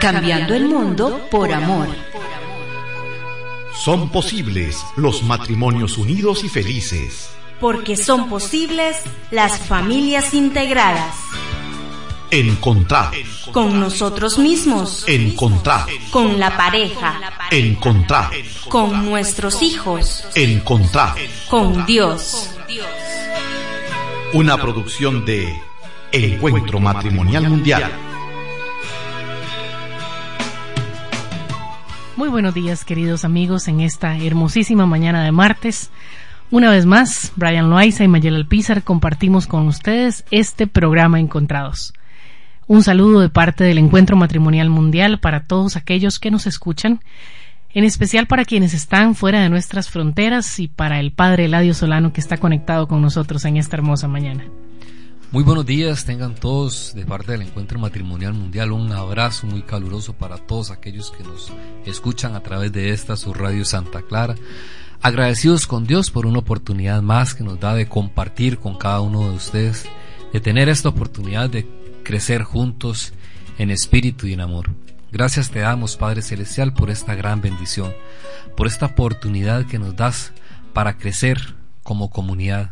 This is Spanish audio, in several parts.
cambiando el mundo por amor. Son posibles los matrimonios unidos y felices. Porque son posibles las familias integradas. Encontrar. Con nosotros mismos. Encontrar. Con la pareja. Encontrar. Con nuestros hijos. Encontrar. Con Dios. Una producción de Encuentro Matrimonial Mundial. Muy buenos días, queridos amigos, en esta hermosísima mañana de martes. Una vez más, Brian Loaiza y Mayel Alpizar compartimos con ustedes este programa Encontrados. Un saludo de parte del Encuentro Matrimonial Mundial para todos aquellos que nos escuchan, en especial para quienes están fuera de nuestras fronteras y para el Padre Eladio Solano que está conectado con nosotros en esta hermosa mañana. Muy buenos días, tengan todos de parte del Encuentro Matrimonial Mundial un abrazo muy caluroso para todos aquellos que nos escuchan a través de esta su radio Santa Clara. Agradecidos con Dios por una oportunidad más que nos da de compartir con cada uno de ustedes, de tener esta oportunidad de crecer juntos en espíritu y en amor. Gracias te damos, Padre Celestial, por esta gran bendición, por esta oportunidad que nos das para crecer como comunidad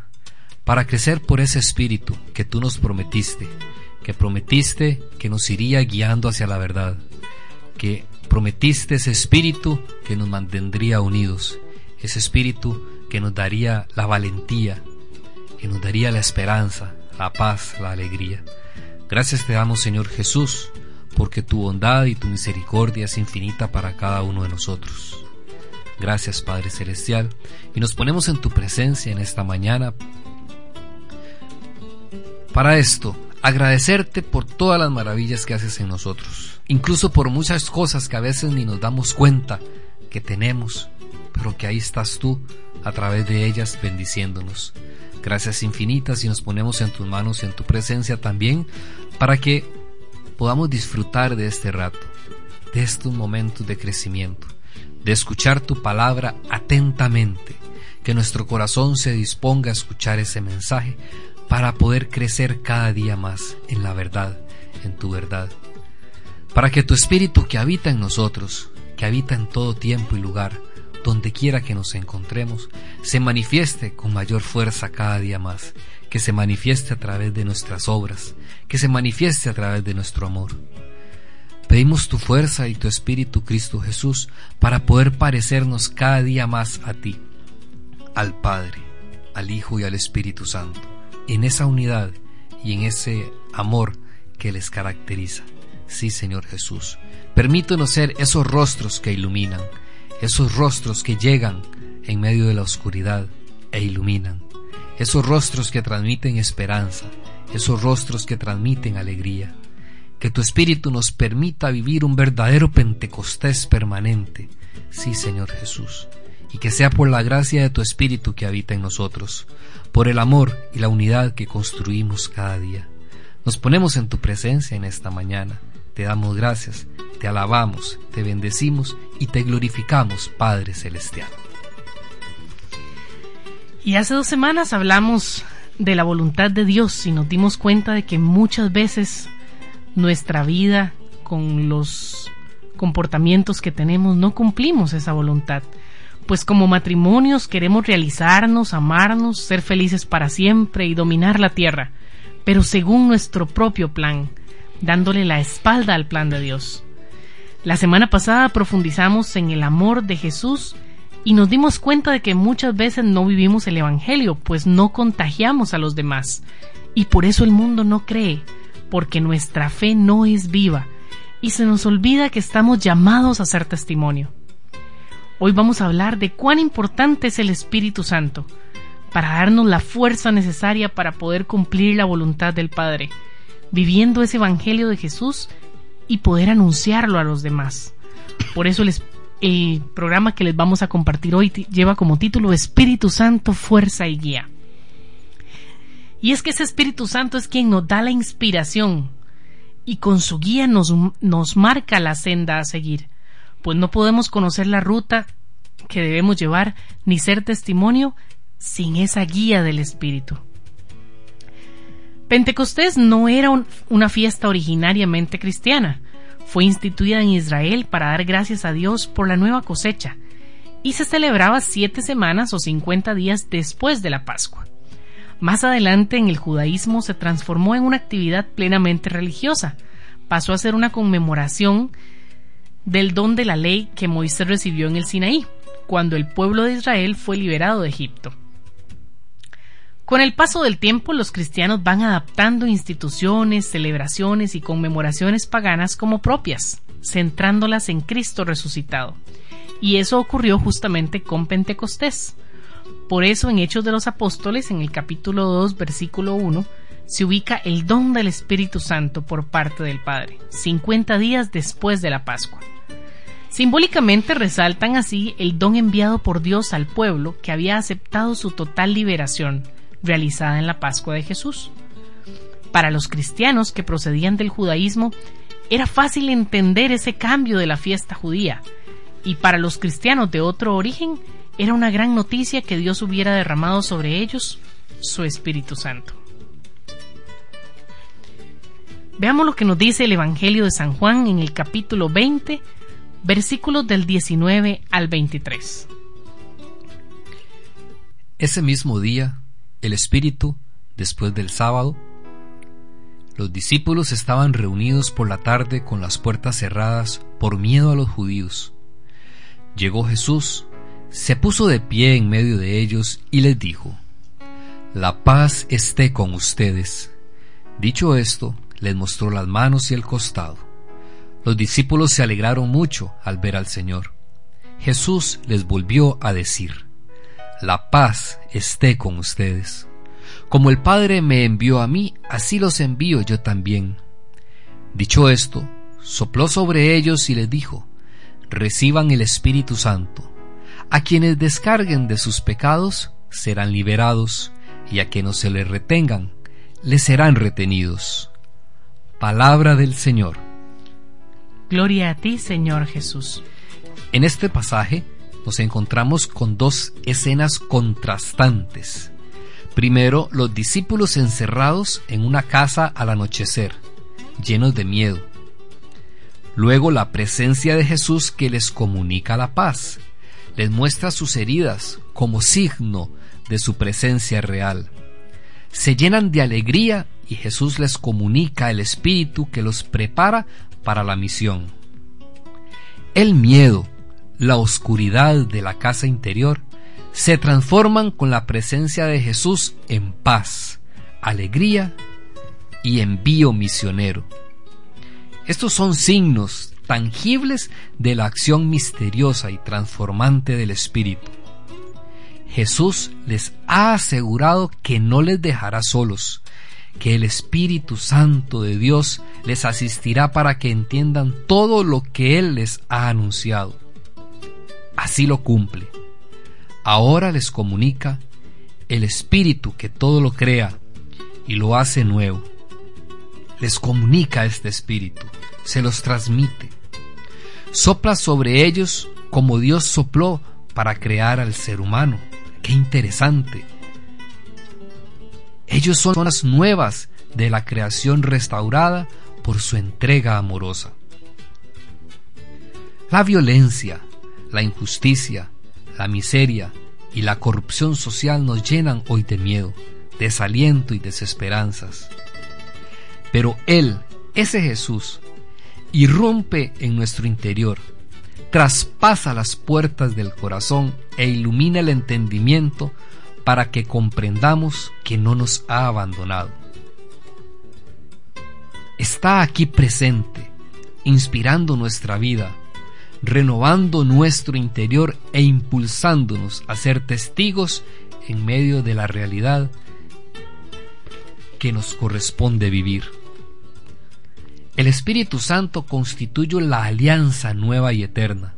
para crecer por ese espíritu que tú nos prometiste, que prometiste que nos iría guiando hacia la verdad, que prometiste ese espíritu que nos mantendría unidos, ese espíritu que nos daría la valentía, que nos daría la esperanza, la paz, la alegría. Gracias te damos, Señor Jesús, porque tu bondad y tu misericordia es infinita para cada uno de nosotros. Gracias Padre Celestial, y nos ponemos en tu presencia en esta mañana para esto, agradecerte por todas las maravillas que haces en nosotros, incluso por muchas cosas que a veces ni nos damos cuenta que tenemos, pero que ahí estás tú a través de ellas bendiciéndonos. Gracias infinitas y nos ponemos en tus manos y en tu presencia también para que podamos disfrutar de este rato, de estos momentos de crecimiento, de escuchar tu palabra atentamente, que nuestro corazón se disponga a escuchar ese mensaje para poder crecer cada día más en la verdad, en tu verdad. Para que tu espíritu que habita en nosotros, que habita en todo tiempo y lugar, donde quiera que nos encontremos, se manifieste con mayor fuerza cada día más, que se manifieste a través de nuestras obras, que se manifieste a través de nuestro amor. Pedimos tu fuerza y tu espíritu, Cristo Jesús, para poder parecernos cada día más a ti, al Padre, al Hijo y al Espíritu Santo en esa unidad y en ese amor que les caracteriza. Sí, Señor Jesús. Permítanos ser esos rostros que iluminan, esos rostros que llegan en medio de la oscuridad e iluminan, esos rostros que transmiten esperanza, esos rostros que transmiten alegría. Que tu Espíritu nos permita vivir un verdadero Pentecostés permanente. Sí, Señor Jesús. Y que sea por la gracia de tu Espíritu que habita en nosotros, por el amor y la unidad que construimos cada día. Nos ponemos en tu presencia en esta mañana. Te damos gracias, te alabamos, te bendecimos y te glorificamos, Padre Celestial. Y hace dos semanas hablamos de la voluntad de Dios y nos dimos cuenta de que muchas veces nuestra vida con los comportamientos que tenemos no cumplimos esa voluntad pues como matrimonios queremos realizarnos, amarnos, ser felices para siempre y dominar la tierra, pero según nuestro propio plan, dándole la espalda al plan de Dios. La semana pasada profundizamos en el amor de Jesús y nos dimos cuenta de que muchas veces no vivimos el Evangelio, pues no contagiamos a los demás, y por eso el mundo no cree, porque nuestra fe no es viva, y se nos olvida que estamos llamados a ser testimonio. Hoy vamos a hablar de cuán importante es el Espíritu Santo para darnos la fuerza necesaria para poder cumplir la voluntad del Padre, viviendo ese Evangelio de Jesús y poder anunciarlo a los demás. Por eso el programa que les vamos a compartir hoy lleva como título Espíritu Santo, Fuerza y Guía. Y es que ese Espíritu Santo es quien nos da la inspiración y con su guía nos, nos marca la senda a seguir pues no podemos conocer la ruta que debemos llevar ni ser testimonio sin esa guía del Espíritu. Pentecostés no era una fiesta originariamente cristiana, fue instituida en Israel para dar gracias a Dios por la nueva cosecha y se celebraba siete semanas o cincuenta días después de la Pascua. Más adelante en el judaísmo se transformó en una actividad plenamente religiosa. Pasó a ser una conmemoración del don de la ley que Moisés recibió en el Sinaí, cuando el pueblo de Israel fue liberado de Egipto. Con el paso del tiempo, los cristianos van adaptando instituciones, celebraciones y conmemoraciones paganas como propias, centrándolas en Cristo resucitado. Y eso ocurrió justamente con Pentecostés. Por eso en Hechos de los Apóstoles, en el capítulo 2, versículo 1, se ubica el don del Espíritu Santo por parte del Padre, 50 días después de la Pascua. Simbólicamente resaltan así el don enviado por Dios al pueblo que había aceptado su total liberación, realizada en la Pascua de Jesús. Para los cristianos que procedían del judaísmo, era fácil entender ese cambio de la fiesta judía, y para los cristianos de otro origen, era una gran noticia que Dios hubiera derramado sobre ellos su Espíritu Santo. Veamos lo que nos dice el Evangelio de San Juan en el capítulo 20, versículos del 19 al 23. Ese mismo día, el Espíritu, después del sábado, los discípulos estaban reunidos por la tarde con las puertas cerradas por miedo a los judíos. Llegó Jesús, se puso de pie en medio de ellos y les dijo, La paz esté con ustedes. Dicho esto, les mostró las manos y el costado. Los discípulos se alegraron mucho al ver al Señor. Jesús les volvió a decir, La paz esté con ustedes. Como el Padre me envió a mí, así los envío yo también. Dicho esto, sopló sobre ellos y les dijo, Reciban el Espíritu Santo. A quienes descarguen de sus pecados serán liberados, y a quienes se les retengan, les serán retenidos. Palabra del Señor. Gloria a ti, Señor Jesús. En este pasaje nos encontramos con dos escenas contrastantes. Primero, los discípulos encerrados en una casa al anochecer, llenos de miedo. Luego, la presencia de Jesús que les comunica la paz, les muestra sus heridas como signo de su presencia real. Se llenan de alegría y Jesús les comunica el Espíritu que los prepara para la misión. El miedo, la oscuridad de la casa interior, se transforman con la presencia de Jesús en paz, alegría y envío misionero. Estos son signos tangibles de la acción misteriosa y transformante del Espíritu. Jesús les ha asegurado que no les dejará solos, que el Espíritu Santo de Dios les asistirá para que entiendan todo lo que Él les ha anunciado. Así lo cumple. Ahora les comunica el Espíritu que todo lo crea y lo hace nuevo. Les comunica este Espíritu, se los transmite. Sopla sobre ellos como Dios sopló para crear al ser humano. Qué interesante. Ellos son las nuevas de la creación restaurada por su entrega amorosa. La violencia, la injusticia, la miseria y la corrupción social nos llenan hoy de miedo, desaliento y desesperanzas. Pero Él, ese Jesús, irrumpe en nuestro interior, traspasa las puertas del corazón e ilumina el entendimiento para que comprendamos que no nos ha abandonado. Está aquí presente, inspirando nuestra vida, renovando nuestro interior e impulsándonos a ser testigos en medio de la realidad que nos corresponde vivir. El Espíritu Santo constituye la alianza nueva y eterna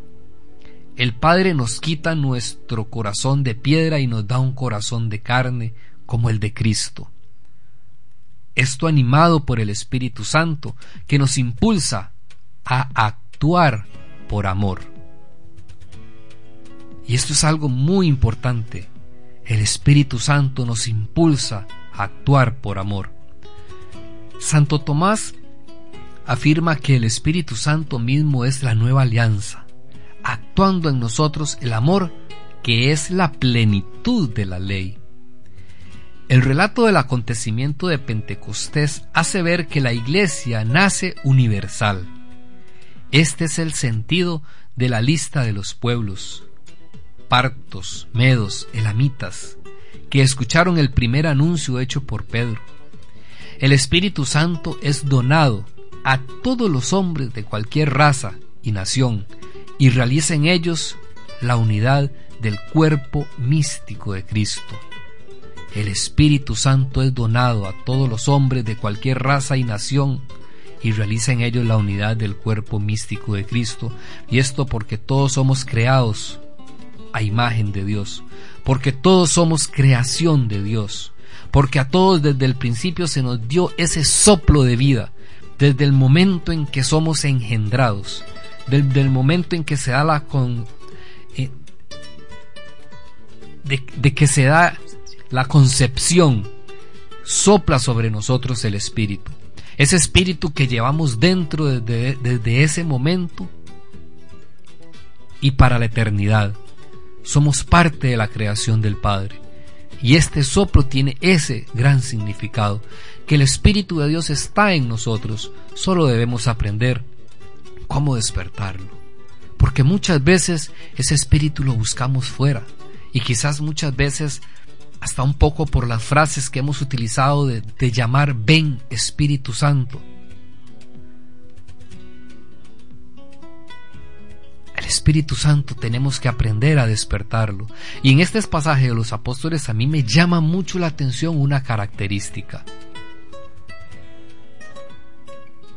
el Padre nos quita nuestro corazón de piedra y nos da un corazón de carne como el de Cristo. Esto animado por el Espíritu Santo que nos impulsa a actuar por amor. Y esto es algo muy importante. El Espíritu Santo nos impulsa a actuar por amor. Santo Tomás afirma que el Espíritu Santo mismo es la nueva alianza, actuando en nosotros el amor que es la plenitud de la ley. El relato del acontecimiento de Pentecostés hace ver que la iglesia nace universal. Este es el sentido de la lista de los pueblos, partos, medos, elamitas, que escucharon el primer anuncio hecho por Pedro. El Espíritu Santo es donado a todos los hombres de cualquier raza y nación y realiza en ellos la unidad del cuerpo místico de Cristo. El Espíritu Santo es donado a todos los hombres de cualquier raza y nación y realiza en ellos la unidad del cuerpo místico de Cristo. Y esto porque todos somos creados a imagen de Dios, porque todos somos creación de Dios, porque a todos desde el principio se nos dio ese soplo de vida, desde el momento en que somos engendrados, desde el momento en que se da la con, eh, de que se da la concepción, sopla sobre nosotros el Espíritu. Ese Espíritu que llevamos dentro desde, ese momento y para la eternidad. Somos parte de la creación del Padre. Y este soplo tiene ese gran significado, que el Espíritu de Dios está en nosotros, solo debemos aprender cómo despertarlo. Porque muchas veces ese Espíritu lo buscamos fuera y quizás muchas veces hasta un poco por las frases que hemos utilizado de, llamar ven Espíritu Santo. El Espíritu Santo tenemos que aprender a despertarlo. Y en este pasaje de los apóstoles a mí me llama mucho la atención una característica.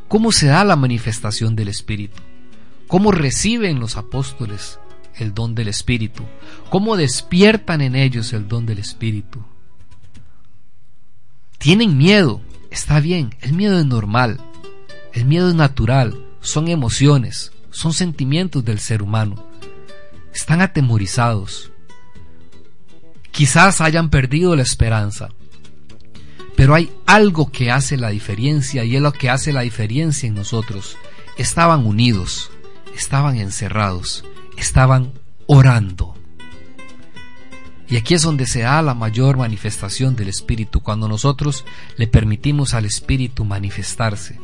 ¿Cómo se da la manifestación del Espíritu? ¿Cómo reciben los apóstoles el don del Espíritu? ¿Cómo despiertan en ellos el don del Espíritu? Tienen miedo, está bien, el miedo es normal, el miedo es natural, son emociones, son sentimientos del ser humano. Están atemorizados. Quizás hayan perdido la esperanza, pero hay algo que hace la diferencia y es lo que hace la diferencia en nosotros. Estaban unidos, estaban encerrados, estaban orando. Y aquí es donde se da la mayor manifestación del Espíritu, cuando nosotros le permitimos al Espíritu manifestarse.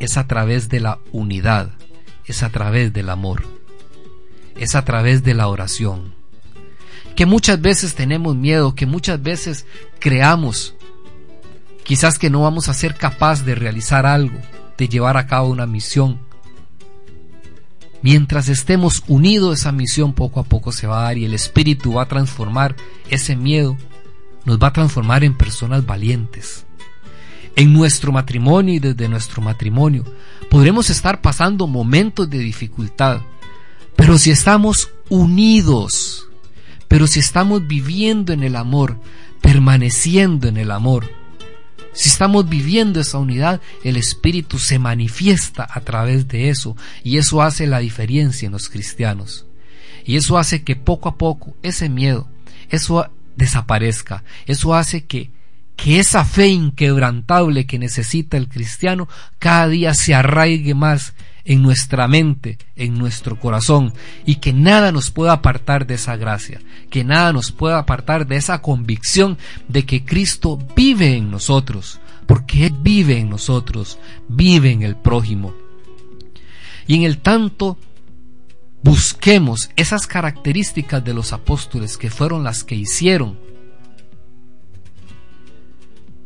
Es a través de la unidad, es a través del amor, es a través de la oración. Que muchas veces tenemos miedo, que muchas veces creamos quizás que no vamos a ser capaz de realizar algo, de llevar a cabo una misión, Mientras estemos unidos, esa misión poco a poco se va a dar y el Espíritu va a transformar ese miedo, nos va a transformar en personas valientes. En nuestro matrimonio y desde nuestro matrimonio podremos estar pasando momentos de dificultad, pero si estamos unidos, pero si estamos viviendo en el amor, permaneciendo en el amor, si estamos viviendo esa unidad, el Espíritu se manifiesta a través de eso y eso hace la diferencia en los cristianos. Y eso hace que poco a poco ese miedo, eso desaparezca. Eso hace que, que esa fe inquebrantable que necesita el cristiano cada día se arraigue más en nuestra mente, en nuestro corazón, y que nada nos pueda apartar de esa gracia, que nada nos pueda apartar de esa convicción de que Cristo vive en nosotros, porque Él vive en nosotros, vive en el prójimo. Y en el tanto busquemos esas características de los apóstoles que fueron las que hicieron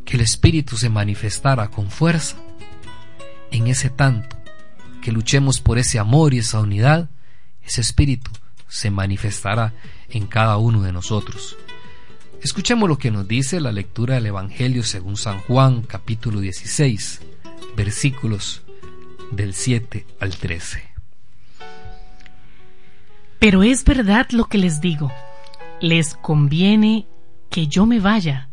que el Espíritu se manifestara con fuerza en ese tanto que luchemos por ese amor y esa unidad, ese espíritu se manifestará en cada uno de nosotros. Escuchemos lo que nos dice la lectura del Evangelio según San Juan capítulo 16, versículos del 7 al 13. Pero es verdad lo que les digo, les conviene que yo me vaya,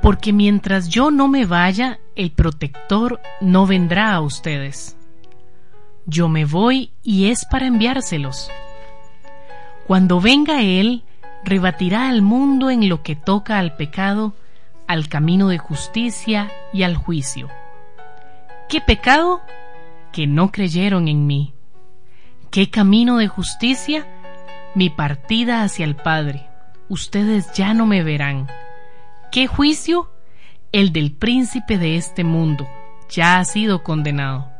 porque mientras yo no me vaya, el protector no vendrá a ustedes. Yo me voy y es para enviárselos. Cuando venga Él, rebatirá al mundo en lo que toca al pecado, al camino de justicia y al juicio. ¿Qué pecado? Que no creyeron en mí. ¿Qué camino de justicia? Mi partida hacia el Padre. Ustedes ya no me verán. ¿Qué juicio? El del príncipe de este mundo. Ya ha sido condenado.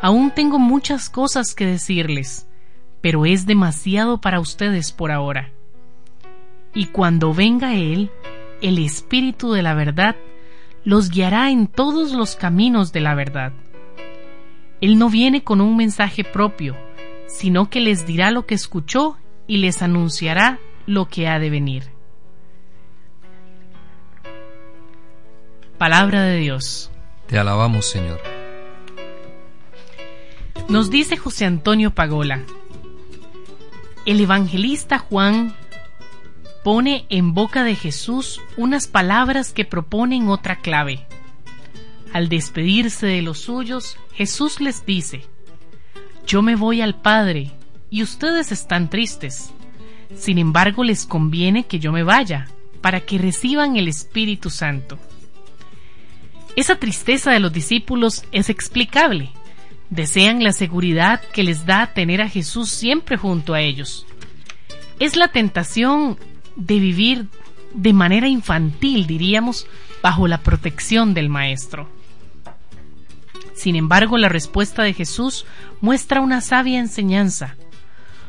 Aún tengo muchas cosas que decirles, pero es demasiado para ustedes por ahora. Y cuando venga Él, el Espíritu de la verdad, los guiará en todos los caminos de la verdad. Él no viene con un mensaje propio, sino que les dirá lo que escuchó y les anunciará lo que ha de venir. Palabra de Dios. Te alabamos, Señor. Nos dice José Antonio Pagola, el evangelista Juan pone en boca de Jesús unas palabras que proponen otra clave. Al despedirse de los suyos, Jesús les dice, Yo me voy al Padre, y ustedes están tristes. Sin embargo, les conviene que yo me vaya, para que reciban el Espíritu Santo. Esa tristeza de los discípulos es explicable. Desean la seguridad que les da tener a Jesús siempre junto a ellos. Es la tentación de vivir de manera infantil, diríamos, bajo la protección del Maestro. Sin embargo, la respuesta de Jesús muestra una sabia enseñanza.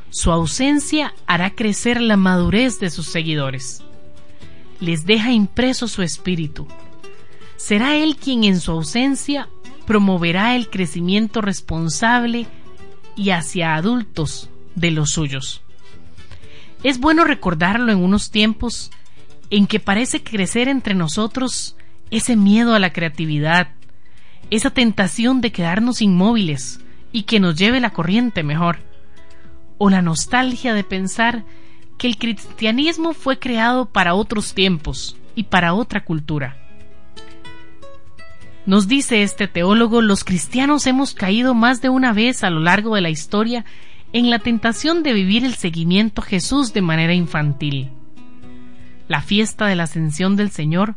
Su ausencia hará crecer la madurez de sus seguidores. Les deja impreso su espíritu. Será Él quien en su ausencia promoverá el crecimiento responsable y hacia adultos de los suyos. Es bueno recordarlo en unos tiempos en que parece crecer entre nosotros ese miedo a la creatividad, esa tentación de quedarnos inmóviles y que nos lleve la corriente mejor, o la nostalgia de pensar que el cristianismo fue creado para otros tiempos y para otra cultura. Nos dice este teólogo, los cristianos hemos caído más de una vez a lo largo de la historia en la tentación de vivir el seguimiento a Jesús de manera infantil. La fiesta de la ascensión del Señor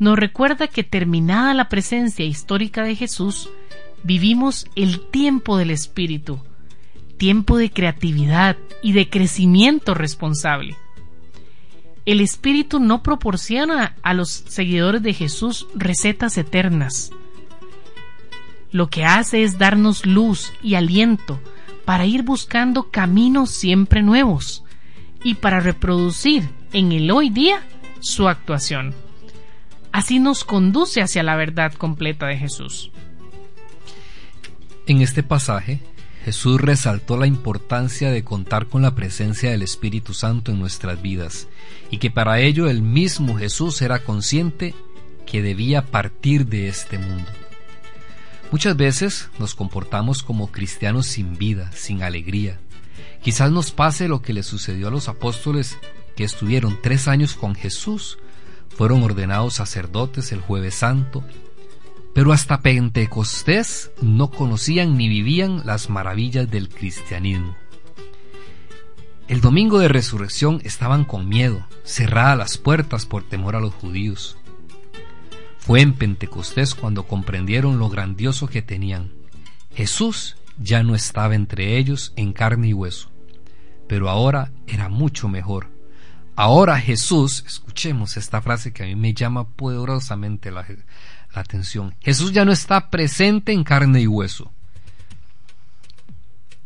nos recuerda que terminada la presencia histórica de Jesús, vivimos el tiempo del Espíritu, tiempo de creatividad y de crecimiento responsable. El Espíritu no proporciona a los seguidores de Jesús recetas eternas. Lo que hace es darnos luz y aliento para ir buscando caminos siempre nuevos y para reproducir en el hoy día su actuación. Así nos conduce hacia la verdad completa de Jesús. En este pasaje, Jesús resaltó la importancia de contar con la presencia del Espíritu Santo en nuestras vidas y que para ello el mismo Jesús era consciente que debía partir de este mundo. Muchas veces nos comportamos como cristianos sin vida, sin alegría. Quizás nos pase lo que le sucedió a los apóstoles que estuvieron tres años con Jesús, fueron ordenados sacerdotes el jueves santo, pero hasta Pentecostés no conocían ni vivían las maravillas del cristianismo. El domingo de resurrección estaban con miedo, cerradas las puertas por temor a los judíos. Fue en Pentecostés cuando comprendieron lo grandioso que tenían. Jesús ya no estaba entre ellos en carne y hueso, pero ahora era mucho mejor. Ahora Jesús, escuchemos esta frase que a mí me llama poderosamente la, la atención, Jesús ya no está presente en carne y hueso.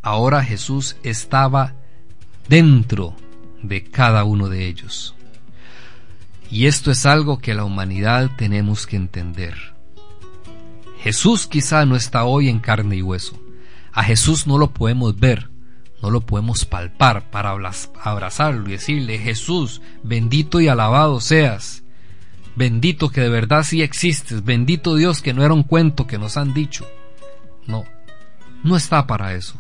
Ahora Jesús estaba dentro de cada uno de ellos. Y esto es algo que la humanidad tenemos que entender. Jesús quizá no está hoy en carne y hueso. A Jesús no lo podemos ver, no lo podemos palpar para abrazarlo y decirle, Jesús, bendito y alabado seas. Bendito que de verdad sí existes, bendito Dios que no era un cuento que nos han dicho. No, no está para eso.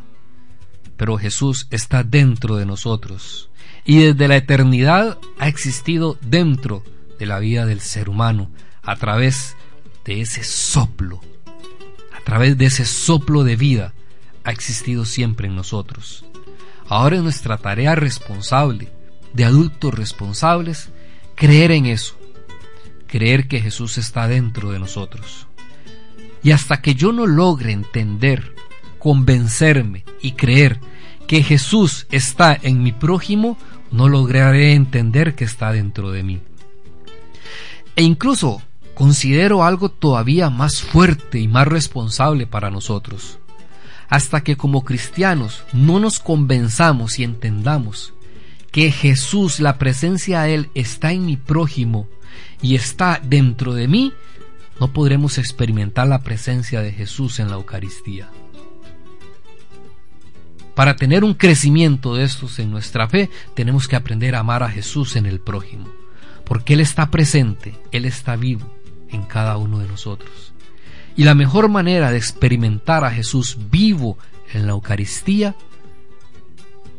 Pero Jesús está dentro de nosotros y desde la eternidad ha existido dentro de la vida del ser humano a través de ese soplo, a través de ese soplo de vida ha existido siempre en nosotros. Ahora es nuestra tarea responsable, de adultos responsables, creer en eso, creer que Jesús está dentro de nosotros. Y hasta que yo no logre entender, convencerme y creer que Jesús está en mi prójimo, no lograré entender que está dentro de mí. E incluso considero algo todavía más fuerte y más responsable para nosotros. Hasta que como cristianos no nos convenzamos y entendamos que Jesús, la presencia de Él, está en mi prójimo y está dentro de mí, no podremos experimentar la presencia de Jesús en la Eucaristía. Para tener un crecimiento de estos en nuestra fe, tenemos que aprender a amar a Jesús en el prójimo, porque Él está presente, Él está vivo en cada uno de nosotros. Y la mejor manera de experimentar a Jesús vivo en la Eucaristía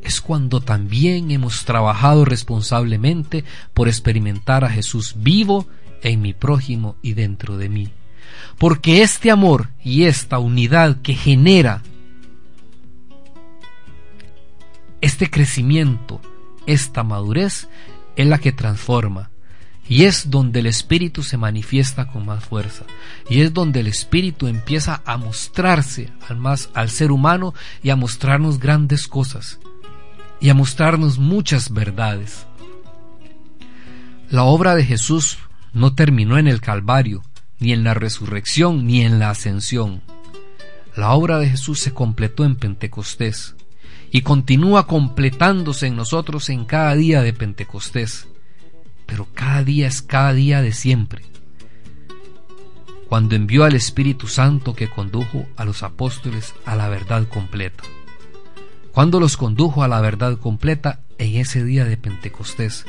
es cuando también hemos trabajado responsablemente por experimentar a Jesús vivo en mi prójimo y dentro de mí. Porque este amor y esta unidad que genera este crecimiento, esta madurez, es la que transforma. Y es donde el Espíritu se manifiesta con más fuerza. Y es donde el Espíritu empieza a mostrarse al, más, al ser humano y a mostrarnos grandes cosas. Y a mostrarnos muchas verdades. La obra de Jesús no terminó en el Calvario, ni en la resurrección, ni en la ascensión. La obra de Jesús se completó en Pentecostés y continúa completándose en nosotros en cada día de Pentecostés. Pero cada día es cada día de siempre. Cuando envió al Espíritu Santo que condujo a los apóstoles a la verdad completa. Cuando los condujo a la verdad completa en ese día de Pentecostés,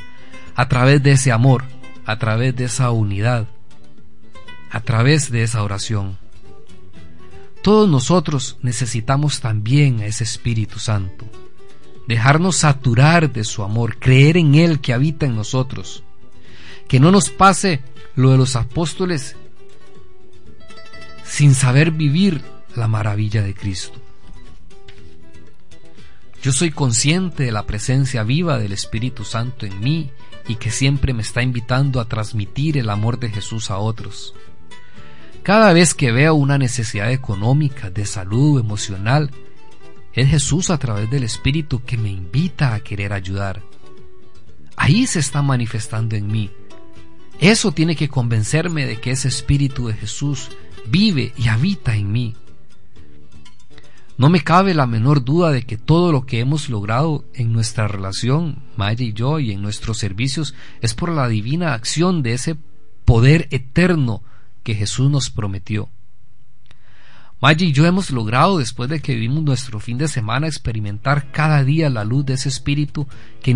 a través de ese amor, a través de esa unidad, a través de esa oración. Todos nosotros necesitamos también a ese Espíritu Santo, dejarnos saturar de su amor, creer en Él que habita en nosotros, que no nos pase lo de los apóstoles sin saber vivir la maravilla de Cristo. Yo soy consciente de la presencia viva del Espíritu Santo en mí y que siempre me está invitando a transmitir el amor de Jesús a otros. Cada vez que veo una necesidad económica, de salud, emocional, es Jesús a través del Espíritu que me invita a querer ayudar. Ahí se está manifestando en mí. Eso tiene que convencerme de que ese Espíritu de Jesús vive y habita en mí. No me cabe la menor duda de que todo lo que hemos logrado en nuestra relación, Maya y yo, y en nuestros servicios, es por la divina acción de ese poder eterno que Jesús nos prometió. Maya y yo hemos logrado, después de que vivimos nuestro fin de semana, experimentar cada día la luz de ese Espíritu que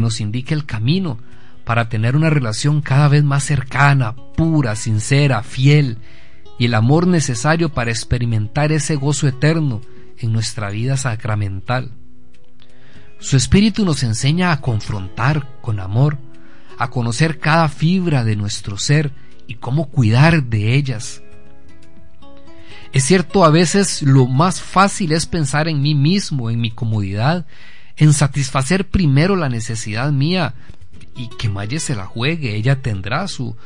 nos indique el camino para tener una relación cada vez más cercana, pura, sincera, fiel y el amor necesario para experimentar ese gozo eterno en nuestra vida sacramental. Su espíritu nos enseña a confrontar con amor, a conocer cada fibra de nuestro ser y cómo cuidar de ellas. Es cierto, a veces lo más fácil es pensar en mí mismo, en mi comodidad, en satisfacer primero la necesidad mía y que Maye se la juegue, ella tendrá su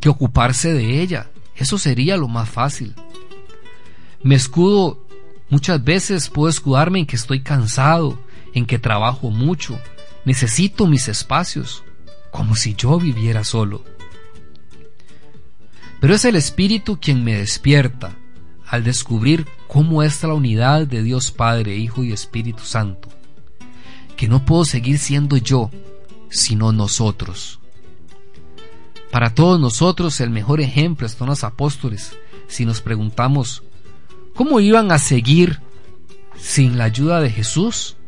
que ocuparse de ella. Eso sería lo más fácil. Me escudo, muchas veces puedo escudarme en que estoy cansado, en que trabajo mucho, necesito mis espacios, como si yo viviera solo. Pero es el Espíritu quien me despierta al descubrir cómo es la unidad de Dios Padre, Hijo y Espíritu Santo, que no puedo seguir siendo yo, sino nosotros. Para todos nosotros el mejor ejemplo son los apóstoles. Si nos preguntamos, ¿cómo iban a seguir sin la ayuda de Jesús?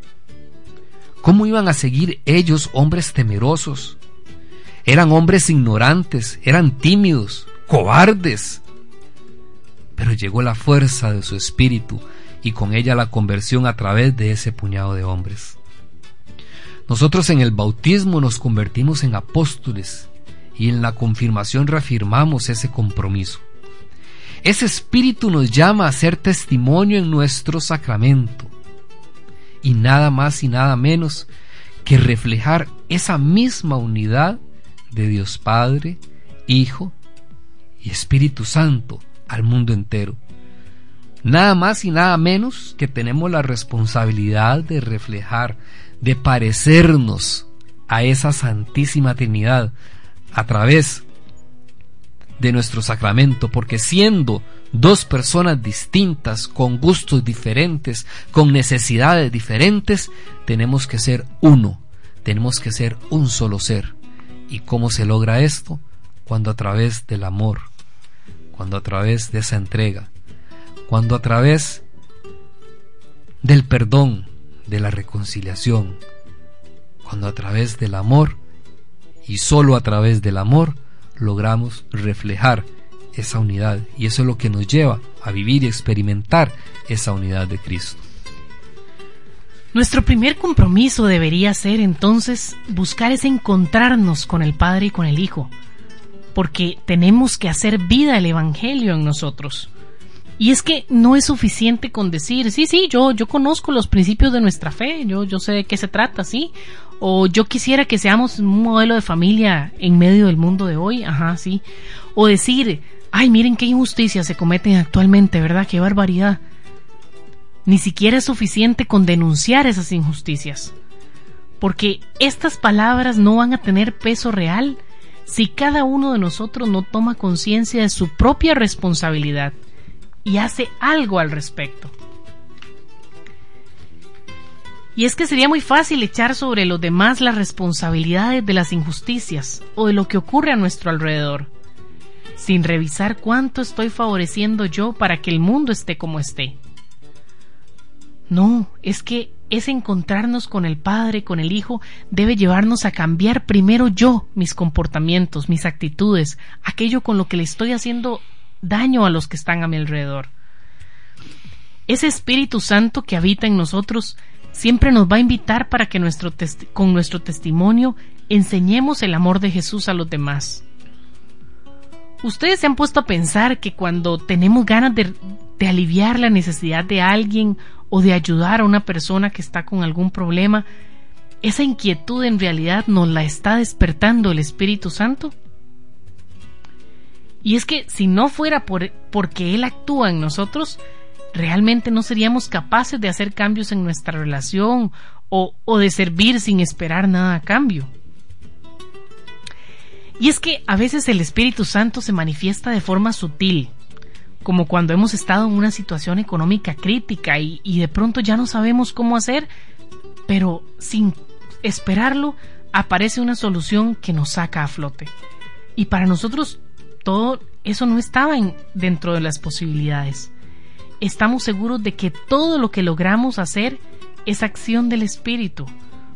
¿Cómo iban a seguir ellos hombres temerosos? Eran hombres ignorantes, eran tímidos, cobardes. Pero llegó la fuerza de su espíritu y con ella la conversión a través de ese puñado de hombres. Nosotros en el bautismo nos convertimos en apóstoles y en la confirmación reafirmamos ese compromiso. Ese espíritu nos llama a ser testimonio en nuestro sacramento y nada más y nada menos que reflejar esa misma unidad de Dios Padre, Hijo y Espíritu Santo al mundo entero. Nada más y nada menos que tenemos la responsabilidad de reflejar, de parecernos a esa Santísima Trinidad a través de nuestro sacramento, porque siendo dos personas distintas, con gustos diferentes, con necesidades diferentes, tenemos que ser uno, tenemos que ser un solo ser. ¿Y cómo se logra esto? Cuando a través del amor, cuando a través de esa entrega, cuando a través del perdón, de la reconciliación, cuando a través del amor y solo a través del amor logramos reflejar esa unidad y eso es lo que nos lleva a vivir y experimentar esa unidad de Cristo. Nuestro primer compromiso debería ser entonces buscar ese encontrarnos con el Padre y con el Hijo, porque tenemos que hacer vida el Evangelio en nosotros. Y es que no es suficiente con decir, sí, sí, yo, yo conozco los principios de nuestra fe, yo, yo sé de qué se trata, sí. O yo quisiera que seamos un modelo de familia en medio del mundo de hoy, ajá, sí. O decir, ay, miren qué injusticias se cometen actualmente, ¿verdad? Qué barbaridad. Ni siquiera es suficiente con denunciar esas injusticias. Porque estas palabras no van a tener peso real si cada uno de nosotros no toma conciencia de su propia responsabilidad y hace algo al respecto. Y es que sería muy fácil echar sobre los demás las responsabilidades de las injusticias o de lo que ocurre a nuestro alrededor, sin revisar cuánto estoy favoreciendo yo para que el mundo esté como esté. No, es que ese encontrarnos con el Padre, con el Hijo, debe llevarnos a cambiar primero yo mis comportamientos, mis actitudes, aquello con lo que le estoy haciendo daño a los que están a mi alrededor. Ese Espíritu Santo que habita en nosotros siempre nos va a invitar para que con nuestro testimonio enseñemos el amor de Jesús a los demás. Ustedes se han puesto a pensar que cuando tenemos ganas de, de aliviar la necesidad de alguien o de ayudar a una persona que está con algún problema, esa inquietud en realidad nos la está despertando el Espíritu Santo. Y es que si no fuera por, porque Él actúa en nosotros, realmente no seríamos capaces de hacer cambios en nuestra relación o, o de servir sin esperar nada a cambio. Y es que a veces el Espíritu Santo se manifiesta de forma sutil, como cuando hemos estado en una situación económica crítica y, y, de pronto ya no sabemos cómo hacer, pero sin esperarlo aparece una solución que nos saca a flote. Y para nosotros todo eso no estaba dentro de las posibilidades. Estamos seguros de que todo lo que logramos hacer es acción del Espíritu,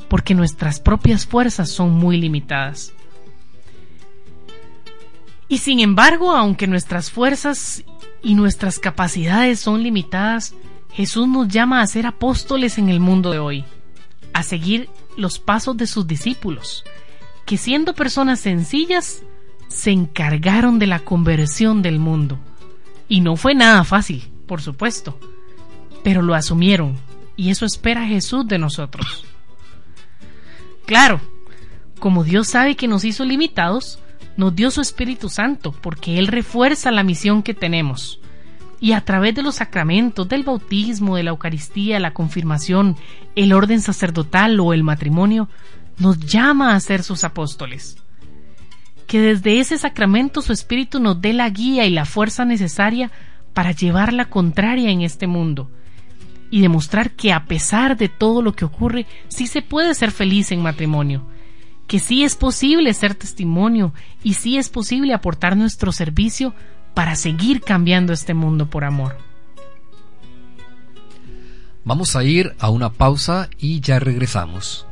porque nuestras propias fuerzas son muy limitadas. Y sin embargo, aunque nuestras fuerzas y nuestras capacidades son limitadas, Jesús nos llama a ser apóstoles en el mundo de hoy, a seguir los pasos de sus discípulos, que siendo personas sencillas, se encargaron de la conversión del mundo. Y no fue nada fácil, por supuesto, pero lo asumieron, y eso espera Jesús de nosotros. Claro, como Dios sabe que nos hizo limitados, nos dio su Espíritu Santo, porque Él refuerza la misión que tenemos. Y a través de los sacramentos del bautismo, de la Eucaristía, la confirmación, el orden sacerdotal o el matrimonio, nos llama a ser sus apóstoles que desde ese sacramento su espíritu nos dé la guía y la fuerza necesaria para llevar la contraria en este mundo y demostrar que a pesar de todo lo que ocurre, sí se puede ser feliz en matrimonio, que sí es posible ser testimonio y sí es posible aportar nuestro servicio para seguir cambiando este mundo por amor. Vamos a ir a una pausa y ya regresamos.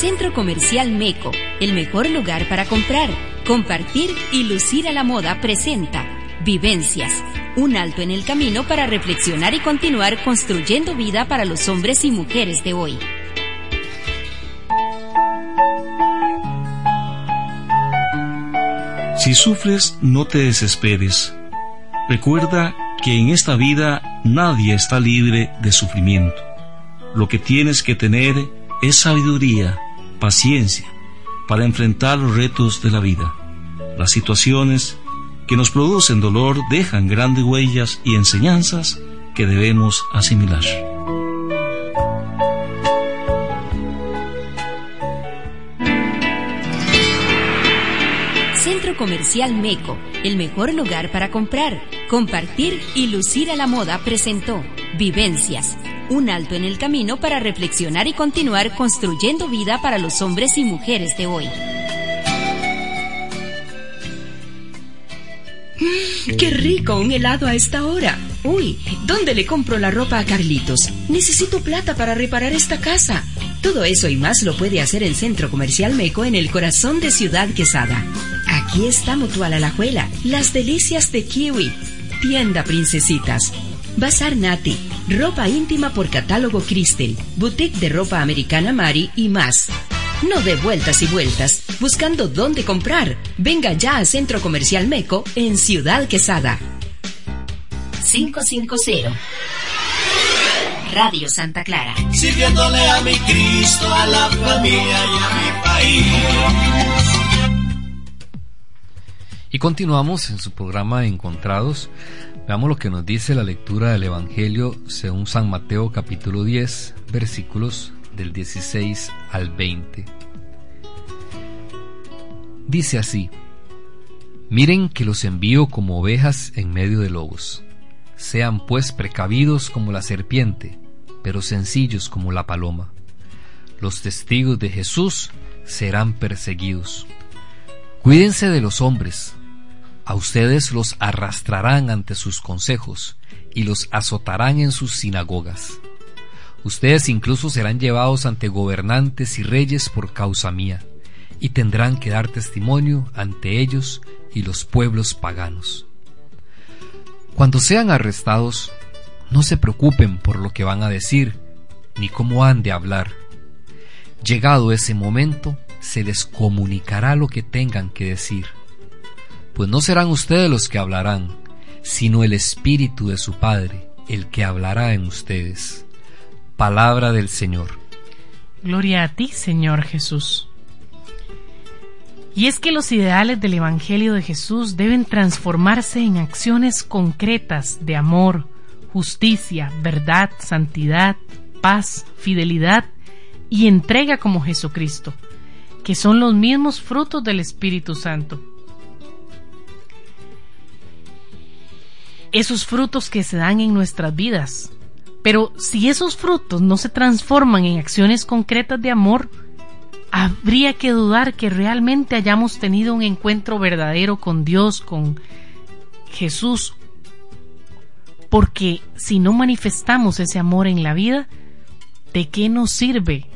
Centro Comercial Meco, el mejor lugar para comprar, compartir y lucir a la moda presenta Vivencias, un alto en el camino para reflexionar y continuar construyendo vida para los hombres y mujeres de hoy. Si sufres, no te desesperes. Recuerda que en esta vida nadie está libre de sufrimiento. lo que tienes que tener es sabiduría, paciencia, para enfrentar los retos de la vida. Las situaciones que nos producen dolor dejan grandes huellas y enseñanzas que debemos asimilar. Centro Comercial Meco, el mejor lugar para comprar, compartir y lucir a la moda presentó Vivencias, un alto en el camino para reflexionar y continuar construyendo vida para los hombres y mujeres de hoy. Mm, ¡Qué rico un helado a esta hora! Uy, ¿dónde le compro la ropa a Carlitos? Necesito plata para reparar esta casa. Todo eso y más lo puede hacer el Centro Comercial Meco en el corazón de Ciudad Quesada. Aquí está Mutual Alajuela, las delicias de Kiwi, Tienda Princesitas, Bazar Nati, ropa íntima por catálogo Crystal, boutique de ropa americana Mari y más. No de vueltas y vueltas, buscando dónde comprar. Venga ya a Centro Comercial Meco en Ciudad Quesada. 550 Radio Santa Clara. Sirviéndole a mi Cristo, a la familia y a mi país. Y continuamos en su programa Encontrados. Veamos lo que nos dice la lectura del Evangelio según San Mateo capítulo 10, versículos del 16 al 20. Dice así, Miren que los envío como ovejas en medio de lobos. Sean pues precavidos como la serpiente, pero sencillos como la paloma. Los testigos de Jesús serán perseguidos. Cuídense de los hombres. A ustedes los arrastrarán ante sus consejos y los azotarán en sus sinagogas. Ustedes incluso serán llevados ante gobernantes y reyes por causa mía, y tendrán que dar testimonio ante ellos y los pueblos paganos. Cuando sean arrestados, no se preocupen por lo que van a decir, ni cómo han de hablar. Llegado ese momento, se les comunicará lo que tengan que decir. Pues no serán ustedes los que hablarán, sino el Espíritu de su Padre, el que hablará en ustedes. Palabra del Señor. Gloria a ti, Señor Jesús. Y es que los ideales del Evangelio de Jesús deben transformarse en acciones concretas de amor, justicia, verdad, santidad, paz, fidelidad y entrega como Jesucristo, que son los mismos frutos del Espíritu Santo. Esos frutos que se dan en nuestras vidas. Pero si esos frutos no se transforman en acciones concretas de amor, habría que dudar que realmente hayamos tenido un encuentro verdadero con Dios, con Jesús, porque si no manifestamos ese amor en la vida, ¿de qué nos sirve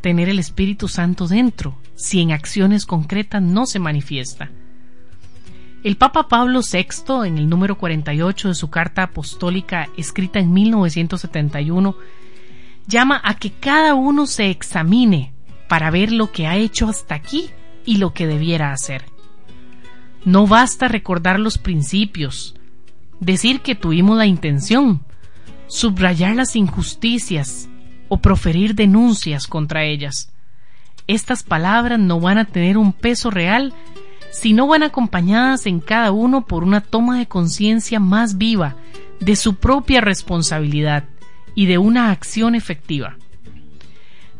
tener el Espíritu Santo dentro si en acciones concretas no se manifiesta? El Papa Pablo VI, en el número 48 de su carta apostólica escrita en 1971, llama a que cada uno se examine para ver lo que ha hecho hasta aquí y lo que debiera hacer. No basta recordar los principios, decir que tuvimos la intención, subrayar las injusticias o proferir denuncias contra ellas. Estas palabras no van a tener un peso real si no van acompañadas en cada uno por una toma de conciencia más viva de su propia responsabilidad y de una acción efectiva.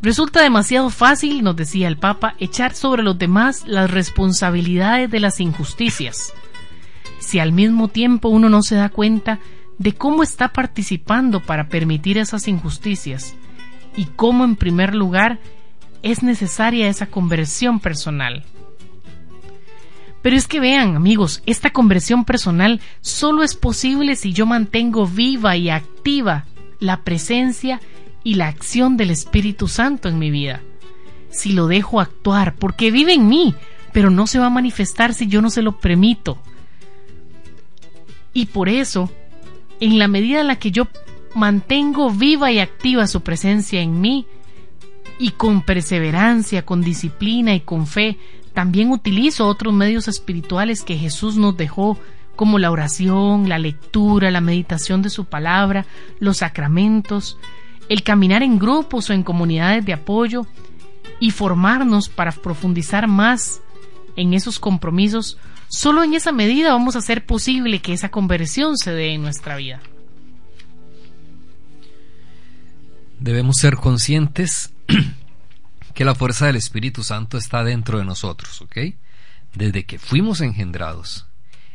Resulta demasiado fácil, nos decía el Papa, echar sobre los demás las responsabilidades de las injusticias, si al mismo tiempo uno no se da cuenta de cómo está participando para permitir esas injusticias y cómo en primer lugar es necesaria esa conversión personal. Pero es que vean, amigos, esta conversión personal solo es posible si yo mantengo viva y activa la presencia y la acción del Espíritu Santo en mi vida. Si lo dejo actuar, porque vive en mí, pero no se va a manifestar si yo no se lo permito. Y por eso, en la medida en la que yo mantengo viva y activa su presencia en mí, y con perseverancia, con disciplina y con fe, también utilizo otros medios espirituales que Jesús nos dejó, como la oración, la lectura, la meditación de su palabra, los sacramentos, el caminar en grupos o en comunidades de apoyo y formarnos para profundizar más en esos compromisos, solo en esa medida vamos a hacer posible que esa conversión se dé en nuestra vida. Debemos ser conscientes que la fuerza del Espíritu Santo está dentro de nosotros, ¿ok? Desde que fuimos engendrados.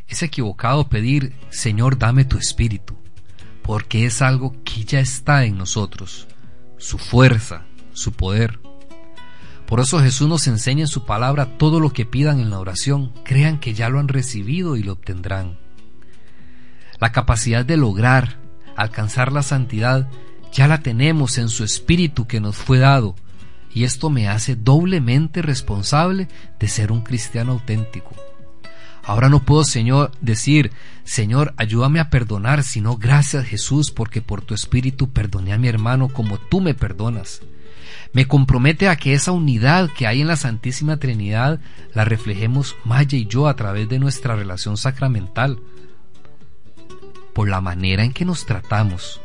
Es equivocado pedir, Señor, dame tu Espíritu, porque es algo que ya está en nosotros, su fuerza, su poder. Por eso Jesús nos enseña en su palabra todo lo que pidan en la oración, crean que ya lo han recibido y lo obtendrán. La capacidad de lograr, alcanzar la santidad, ya la tenemos en su espíritu que nos fue dado, y esto me hace doblemente responsable de ser un cristiano auténtico. Ahora no puedo, Señor, decir, Señor, ayúdame a perdonar, sino gracias Jesús, porque por tu espíritu perdoné a mi hermano como tú me perdonas. Me compromete a que esa unidad que hay en la Santísima Trinidad la reflejemos Maya y yo a través de nuestra relación sacramental, por la manera en que nos tratamos.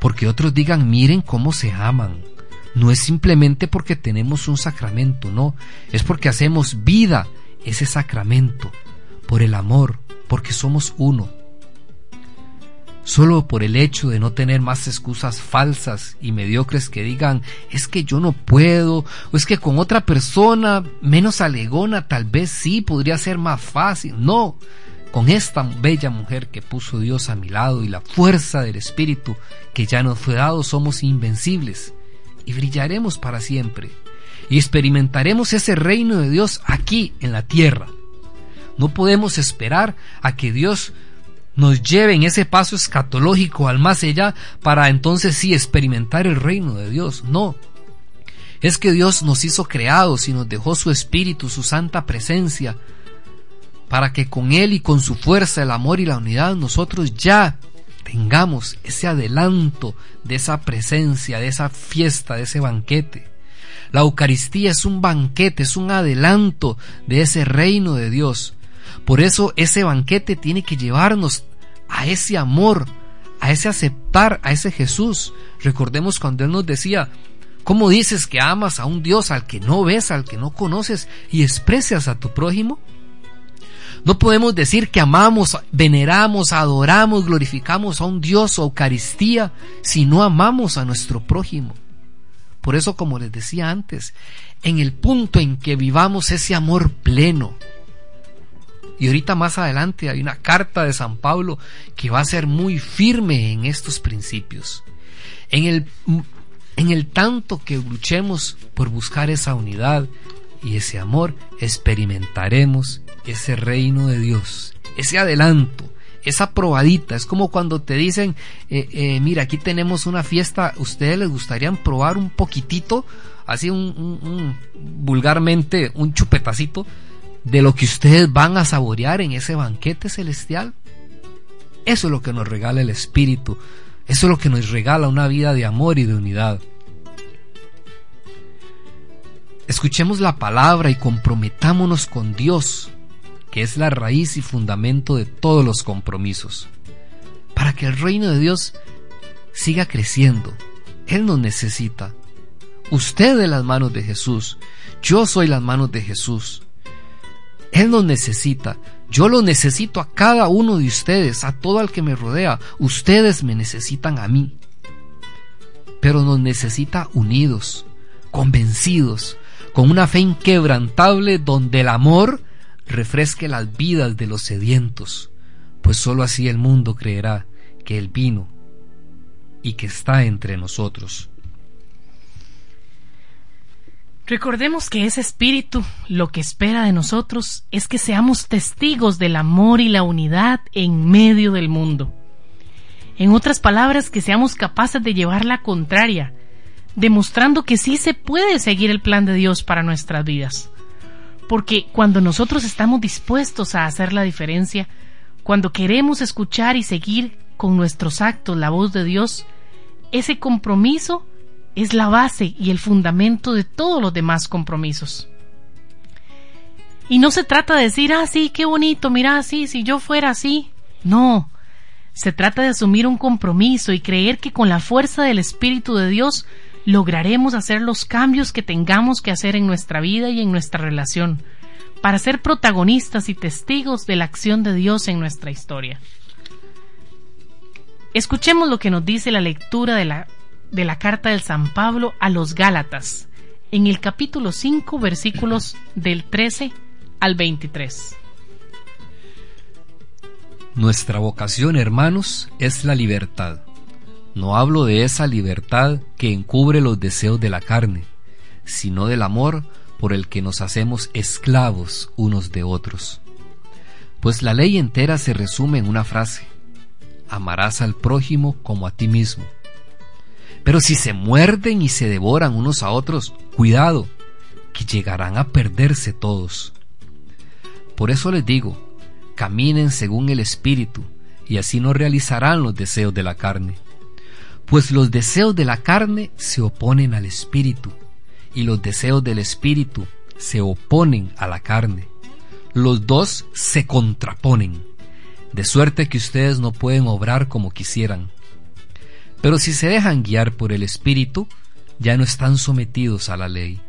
Porque otros digan, miren cómo se aman, no es simplemente porque tenemos un sacramento, no, es porque hacemos vida ese sacramento, por el amor, porque somos uno. Solo por el hecho de no tener más excusas falsas y mediocres que digan es que yo no puedo, o es que con otra persona menos alegona tal vez sí podría ser más fácil. No, con esta bella mujer que puso Dios a mi lado y la fuerza del Espíritu que ya nos fue dado somos invencibles y brillaremos para siempre y experimentaremos ese reino de Dios aquí en la tierra. No podemos esperar a que Dios nos lleve en ese paso escatológico al más allá para entonces sí experimentar el reino de Dios. No. Es que Dios nos hizo creados y nos dejó su espíritu, su santa presencia, para que con Él y con su fuerza, el amor y la unidad nosotros ya tengamos ese adelanto de esa presencia, de esa fiesta, de ese banquete. La Eucaristía es un banquete, es un adelanto de ese reino de Dios. Por eso ese banquete tiene que llevarnos a ese amor, a ese aceptar a ese Jesús. Recordemos cuando Él nos decía, ¿cómo dices que amas a un Dios al que no ves, al que no conoces y desprecias a tu prójimo? No podemos decir que amamos, veneramos, adoramos, glorificamos a un Dios o Eucaristía si no amamos a nuestro prójimo. Por eso, como les decía antes, en el punto en que vivamos ese amor pleno, y ahorita más adelante hay una carta de San Pablo que va a ser muy firme en estos principios. En el, en el tanto que luchemos por buscar esa unidad y ese amor, experimentaremos ese reino de Dios, ese adelanto, esa probadita. Es como cuando te dicen, eh, eh, mira, aquí tenemos una fiesta, ¿ustedes les gustaría probar un poquitito, así un, vulgarmente, un chupetacito de lo que ustedes van a saborear en ese banquete celestial? Eso es lo que nos regala el Espíritu, eso es lo que nos regala una vida de amor y de unidad. Escuchemos la palabra y comprometámonos con Dios que es la raíz y fundamento de todos los compromisos. Para que el reino de Dios siga creciendo, Él nos necesita. Usted de las manos de Jesús, yo soy las manos de Jesús. Él nos necesita, yo lo necesito a cada uno de ustedes, a todo el que me rodea. Ustedes me necesitan a mí. Pero nos necesita unidos, convencidos, con una fe inquebrantable donde el amor refresque las vidas de los sedientos, pues sólo así el mundo creerá que Él vino y que está entre nosotros. Recordemos que ese espíritu lo que espera de nosotros es que seamos testigos del amor y la unidad en medio del mundo. En otras palabras, que seamos capaces de llevar la contraria, demostrando que sí se puede seguir el plan de Dios para nuestras vidas. Porque cuando nosotros estamos dispuestos a hacer la diferencia, cuando queremos escuchar y seguir con nuestros actos la voz de Dios, ese compromiso es la base y el fundamento de todos los demás compromisos. Y no se trata de decir, ah, sí, qué bonito, mira, sí, si yo fuera así. No, Se trata de asumir un compromiso y creer que con la fuerza del Espíritu de Dios lograremos hacer los cambios que tengamos que hacer en nuestra vida y en nuestra relación, para ser protagonistas y testigos de la acción de Dios en nuestra historia. Escuchemos lo que nos dice la lectura de la, de la carta del San Pablo a los Gálatas, en el capítulo 5, versículos del 13 al 23. Nuestra vocación, hermanos, es la libertad. No hablo de esa libertad que encubre los deseos de la carne, sino del amor por el que nos hacemos esclavos unos de otros. Pues la ley entera se resume en una frase, amarás al prójimo como a ti mismo. Pero si se muerden y se devoran unos a otros, cuidado, que llegarán a perderse todos. Por eso les digo, caminen según el Espíritu, y así no realizarán los deseos de la carne. Pues los deseos de la carne se oponen al Espíritu, y los deseos del Espíritu se oponen a la carne. Los dos se contraponen, de suerte que ustedes no pueden obrar como quisieran. Pero si se dejan guiar por el Espíritu, ya no están sometidos a la ley.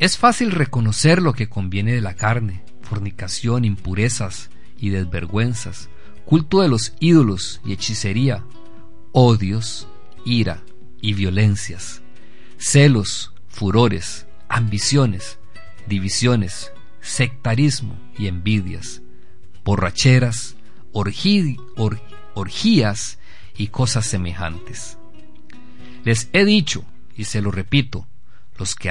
Es fácil reconocer lo que conviene de la carne, fornicación, impurezas y desvergüenzas, culto de los ídolos y hechicería, odios, ira y violencias celos, furores, ambiciones, divisiones, sectarismo y envidias, borracheras, orgías y cosas semejantes. Les he dicho, y se lo repito, los que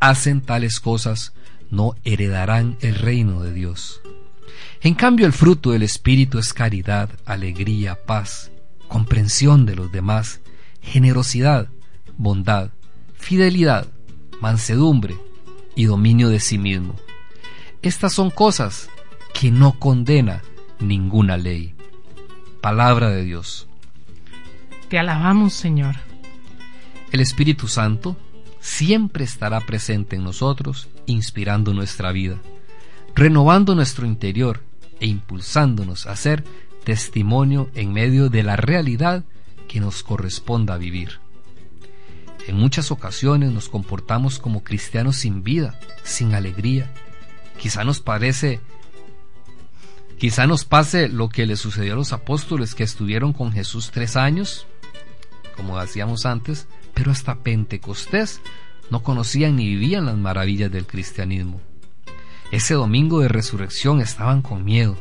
hacen tales cosas no heredarán el reino de Dios. En cambio, el fruto del Espíritu es caridad, alegría, paz, comprensión de los demás, generosidad, bondad, fidelidad, mansedumbre y dominio de sí mismo. Estas son cosas que no condena ninguna ley. Palabra de Dios. Te alabamos, Señor. El Espíritu Santo siempre estará presente en nosotros, inspirando nuestra vida, renovando nuestro interior e impulsándonos a ser testimonio en medio de la realidad que nos corresponda vivir. En muchas ocasiones nos comportamos como cristianos sin vida, sin alegría. Quizá nos parece, quizá nos pase lo que le sucedió a los apóstoles que estuvieron con Jesús tres años, como decíamos antes, pero hasta Pentecostés no conocían ni vivían las maravillas del cristianismo. Ese domingo de resurrección estaban con miedo,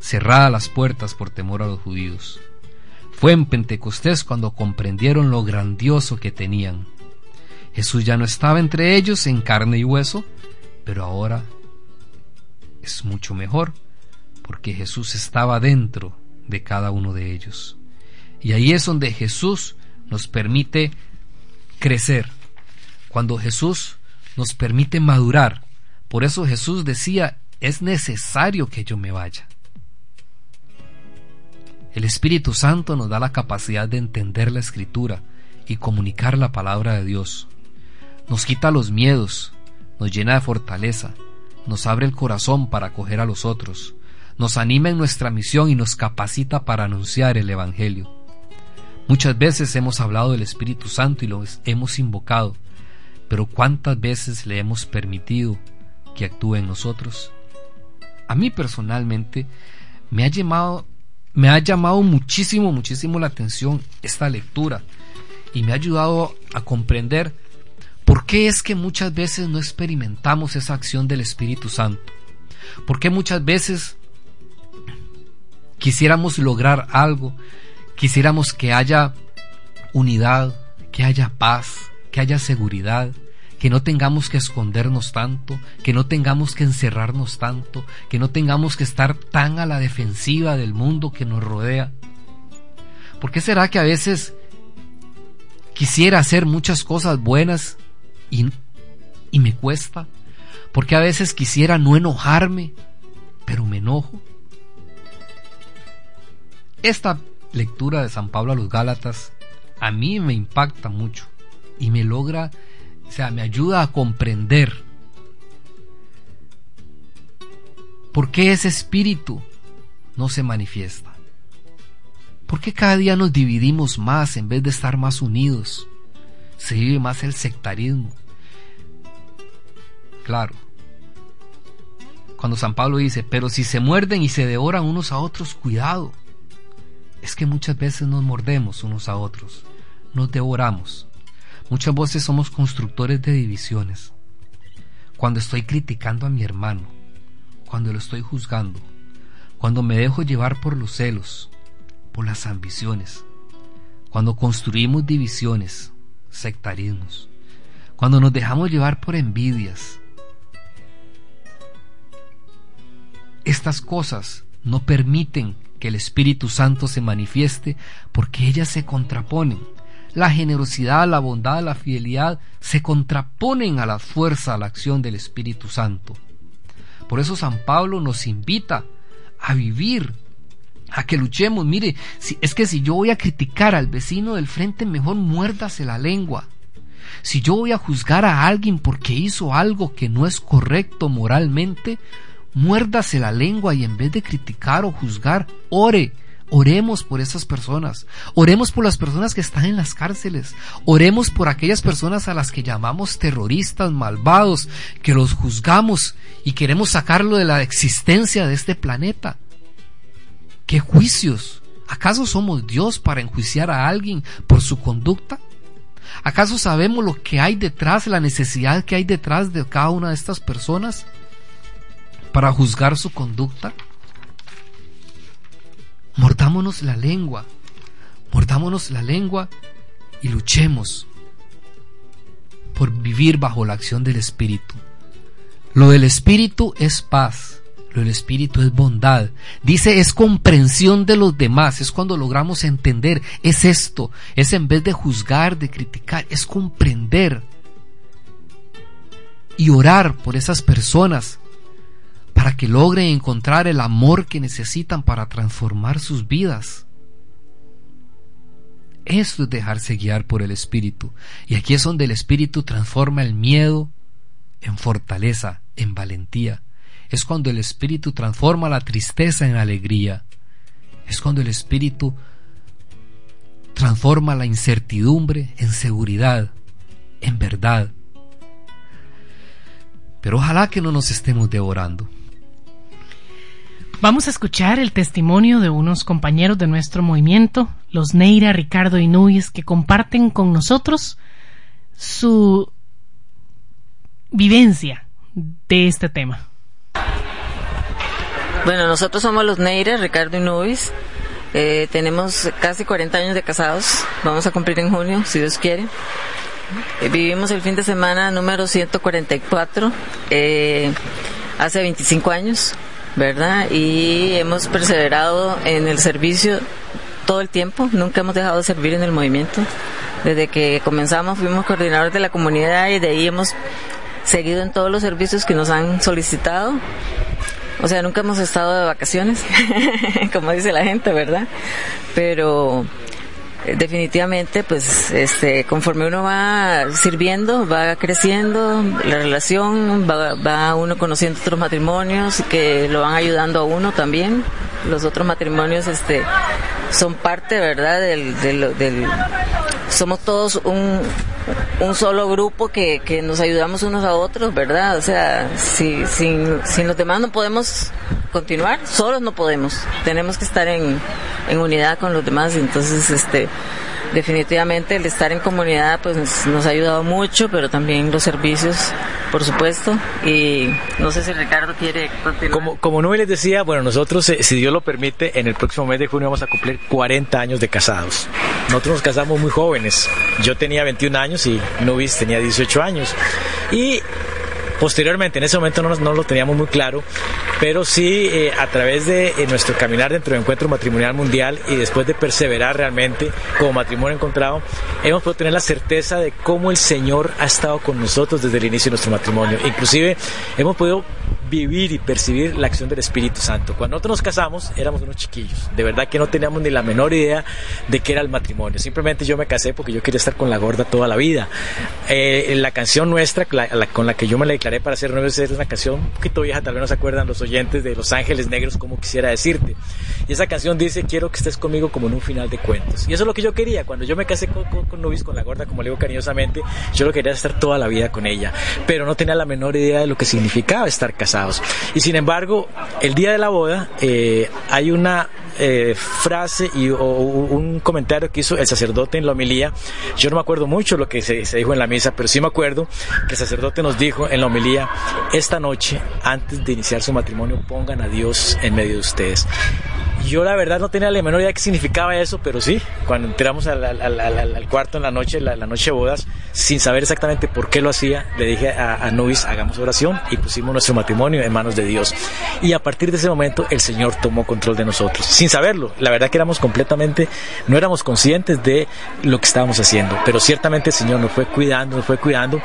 cerradas las puertas por temor a los judíos. Fue en Pentecostés cuando comprendieron lo grandioso que tenían. Jesús ya no estaba entre ellos en carne y hueso, pero ahora es mucho mejor, porque Jesús estaba dentro de cada uno de ellos. Y ahí es donde Jesús nos permite crecer, cuando Jesús nos permite madurar. Por eso Jesús decía, es necesario que yo me vaya. El Espíritu Santo nos da la capacidad de entender la escritura y comunicar la palabra de Dios. Nos quita los miedos, nos llena de fortaleza, nos abre el corazón para acoger a los otros, nos anima en nuestra misión y nos capacita para anunciar el Evangelio. Muchas veces hemos hablado del Espíritu Santo y lo hemos invocado, pero ¿cuántas veces le hemos permitido que actúe en nosotros? A mí personalmente me ha llamado me ha llamado muchísimo, muchísimo la atención esta lectura y me ha ayudado a comprender por qué es que muchas veces no experimentamos esa acción del Espíritu Santo. ¿Por qué muchas veces quisiéramos lograr algo, quisiéramos que haya unidad, que haya paz, que haya seguridad, que no tengamos que escondernos tanto, que no tengamos que encerrarnos tanto, que no tengamos que estar tan a la defensiva del mundo que nos rodea. ¿Por qué será que a veces quisiera hacer muchas cosas buenas y, y me cuesta? ¿Por qué a veces quisiera no enojarme, pero me enojo? Esta lectura de San Pablo a los Gálatas a mí me impacta mucho y me logra o sea, me ayuda a comprender por qué ese espíritu no se manifiesta. ¿Por qué cada día nos dividimos más en vez de estar más unidos? Se vive más el sectarismo. Claro. Cuando San Pablo dice, pero si se muerden y se devoran unos a otros, cuidado. Es que muchas veces nos mordemos unos a otros, nos devoramos. Muchas veces somos constructores de divisiones. Cuando estoy criticando a mi hermano, cuando lo estoy juzgando, cuando me dejo llevar por los celos, por las ambiciones, cuando construimos divisiones, sectarismos, cuando nos dejamos llevar por envidias. Estas cosas no permiten que el Espíritu Santo se manifieste porque ellas se contraponen. La generosidad, la bondad, la fidelidad se contraponen a la fuerza, a la acción del Espíritu Santo. Por eso San Pablo nos invita a vivir, a que luchemos. Mire, si, es que si yo voy a criticar al vecino del frente, mejor muérdase la lengua. Si yo voy a juzgar a alguien porque hizo algo que no es correcto moralmente, muérdase la lengua y en vez de criticar o juzgar, ore. Oremos por esas personas. Oremos por las personas que están en las cárceles. Oremos por aquellas personas a las que llamamos terroristas, malvados, que los juzgamos y queremos sacarlo de la existencia de este planeta. ¿Qué juicios? ¿Acaso somos Dios para enjuiciar a alguien por su conducta? ¿Acaso sabemos lo que hay detrás, la necesidad que hay detrás de cada una de estas personas? para juzgar su conducta? Mordámonos la lengua, mordámonos la lengua y luchemos por vivir bajo la acción del Espíritu. Lo del Espíritu es paz, lo del Espíritu es bondad. Dice es comprensión de los demás, es cuando logramos entender, es esto, es en vez de juzgar, de criticar, es comprender y orar por esas personas para que logren encontrar el amor que necesitan para transformar sus vidas. Esto es dejarse guiar por el Espíritu. Y aquí es donde el Espíritu transforma el miedo en fortaleza, en valentía. Es cuando el Espíritu transforma la tristeza en alegría. Es cuando el Espíritu transforma la incertidumbre en seguridad, en verdad. Pero ojalá que no nos estemos devorando. Vamos a escuchar el testimonio de unos compañeros de nuestro movimiento, los Neira, Ricardo y Núñez, que comparten con nosotros su vivencia de este tema. Bueno, nosotros somos los Neira, Ricardo y Nubis. Eh, tenemos casi 40 años de casados. Vamos a cumplir en junio, si Dios quiere. Eh, vivimos el fin de semana número 144, eh, hace 25 años. ¿Verdad? Y hemos perseverado en el servicio todo el tiempo, nunca hemos dejado de servir en el movimiento. Desde que comenzamos fuimos coordinadores de la comunidad y de ahí hemos seguido en todos los servicios que nos han solicitado. O sea, nunca hemos estado de vacaciones, como dice la gente, ¿verdad? Pero definitivamente pues este conforme uno va sirviendo va creciendo la relación va, uno conociendo otros matrimonios que lo van ayudando a uno también. Los otros matrimonios este son parte verdad del, del, somos todos un, un solo grupo que, que nos ayudamos unos a otros verdad o sea si sin, sin los demás no podemos continuar, solos no podemos, tenemos que estar en, en unidad con los demás, entonces este definitivamente el estar en comunidad pues nos, ha ayudado mucho, pero también los servicios, por supuesto. Y no sé si Ricardo quiere continuar. Como, como Nubes les decía, bueno, nosotros, eh, si Dios lo permite, en el próximo mes de junio vamos a cumplir 40 años de casados. Nosotros nos casamos muy jóvenes. Yo tenía 21 años y Nubis tenía 18 años. Y Posteriormente, en ese momento no, no lo teníamos muy claro, pero sí eh, a través de eh, nuestro caminar dentro del encuentro matrimonial mundial y después de perseverar realmente como matrimonio encontrado, hemos podido tener la certeza de cómo el Señor ha estado con nosotros desde el inicio de nuestro matrimonio. Inclusive hemos podido vivir y percibir la acción del Espíritu Santo. Cuando nosotros nos casamos éramos unos chiquillos, de verdad que no teníamos ni la menor idea de qué era el matrimonio. Simplemente yo me casé porque yo quería estar con la gorda toda la vida. Eh, la canción nuestra con la que yo me la declaré para ser nueve es una canción un poquito vieja, tal vez no se acuerdan los oyentes de Los Ángeles Negros, como quisiera decirte. Y esa canción dice, quiero que estés conmigo como en un final de cuentos. Y eso es lo que yo quería. Cuando yo me casé con, con, Nubis, con la gorda, como le digo cariñosamente, yo lo quería estar toda la vida con ella. Pero no tenía la menor idea de lo que significaba estar Y sin embargo, el día de la boda eh, hay una eh, frase y, o, un comentario que hizo el sacerdote en la homilía. Yo no me acuerdo mucho lo que se, se, dijo en la misa, pero sí me acuerdo que el sacerdote nos dijo en la homilía, esta noche, antes de iniciar su matrimonio, pongan a Dios en medio de ustedes. Yo la verdad no tenía la menor idea de qué significaba eso, pero sí, cuando entramos al, al, al, cuarto en la noche, la, noche de bodas, sin saber exactamente por qué lo hacía, le dije a, a Nubis, hagamos oración y pusimos nuestro matrimonio en manos de Dios. Y a partir de ese momento el Señor tomó control de nosotros, sin saberlo. La verdad que éramos completamente, no éramos conscientes de lo que estábamos haciendo, pero ciertamente el Señor nos fue cuidando, nos fue cuidando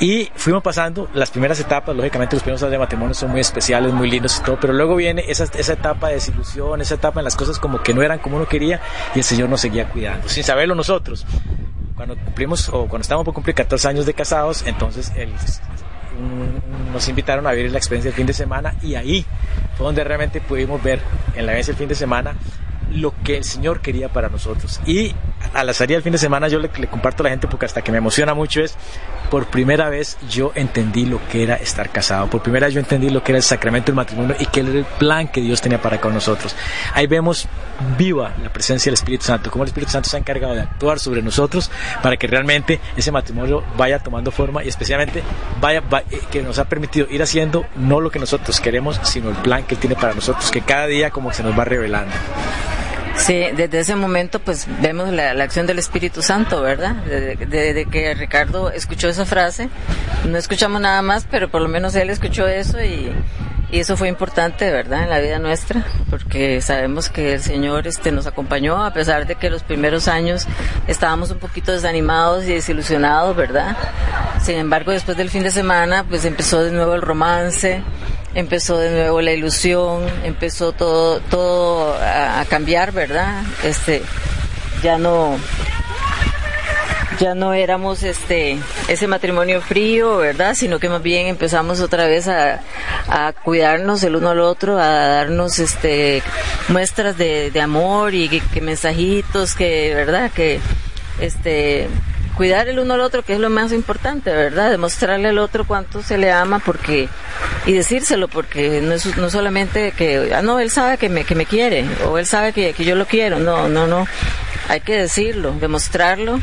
y fuimos pasando las primeras etapas, lógicamente los primeros años de matrimonio son muy especiales, muy lindos y todo, pero luego viene esa, esa etapa de desilusión, esa etapa en las cosas como que no eran como uno quería y el Señor nos seguía cuidando, sin saberlo nosotros. Cuando cumplimos o cuando estábamos por cumplir 14 años de casados, entonces el, nos invitaron a vivir la experiencia del fin de semana y ahí fue donde realmente pudimos ver en la vez el fin de semana lo que el Señor quería para nosotros. Y a la salida del fin de semana yo le, comparto a la gente porque hasta que me emociona mucho es, por primera vez yo entendí lo que era estar casado, por primera vez yo entendí lo que era el sacramento del matrimonio y que era el plan que Dios tenía para con nosotros. Ahí vemos viva la presencia del Espíritu Santo, cómo el Espíritu Santo se ha encargado de actuar sobre nosotros para que realmente ese matrimonio vaya tomando forma y especialmente vaya, eh, que nos ha permitido ir haciendo no lo que nosotros queremos, sino el plan que Él tiene para nosotros, que cada día como se nos va revelando. Sí, desde ese momento pues vemos la, acción del Espíritu Santo, ¿verdad? Desde, que Ricardo escuchó esa frase, no escuchamos nada más, pero por lo menos él escuchó eso y, y eso fue importante, ¿verdad? En la vida nuestra, porque sabemos que el Señor este, nos acompañó a pesar de que los primeros años estábamos un poquito desanimados y desilusionados, ¿verdad? Sin embargo, después del fin de semana pues empezó de nuevo el romance empezó de nuevo la ilusión, empezó todo, todo cambiar, ¿verdad? Este, ya no, ya no éramos este ese matrimonio frío, ¿verdad? Sino que más bien empezamos otra vez a, cuidarnos el uno al otro, a darnos este muestras de, amor y que, mensajitos, que, ¿verdad? Que este cuidar el uno al otro, que es lo más importante, ¿verdad? Demostrarle al otro cuánto se le ama porque y decírselo porque no es no solamente que ah no él sabe que me que me quiere o él sabe que, que yo lo quiero, no, no, no. Hay que decirlo, demostrarlo,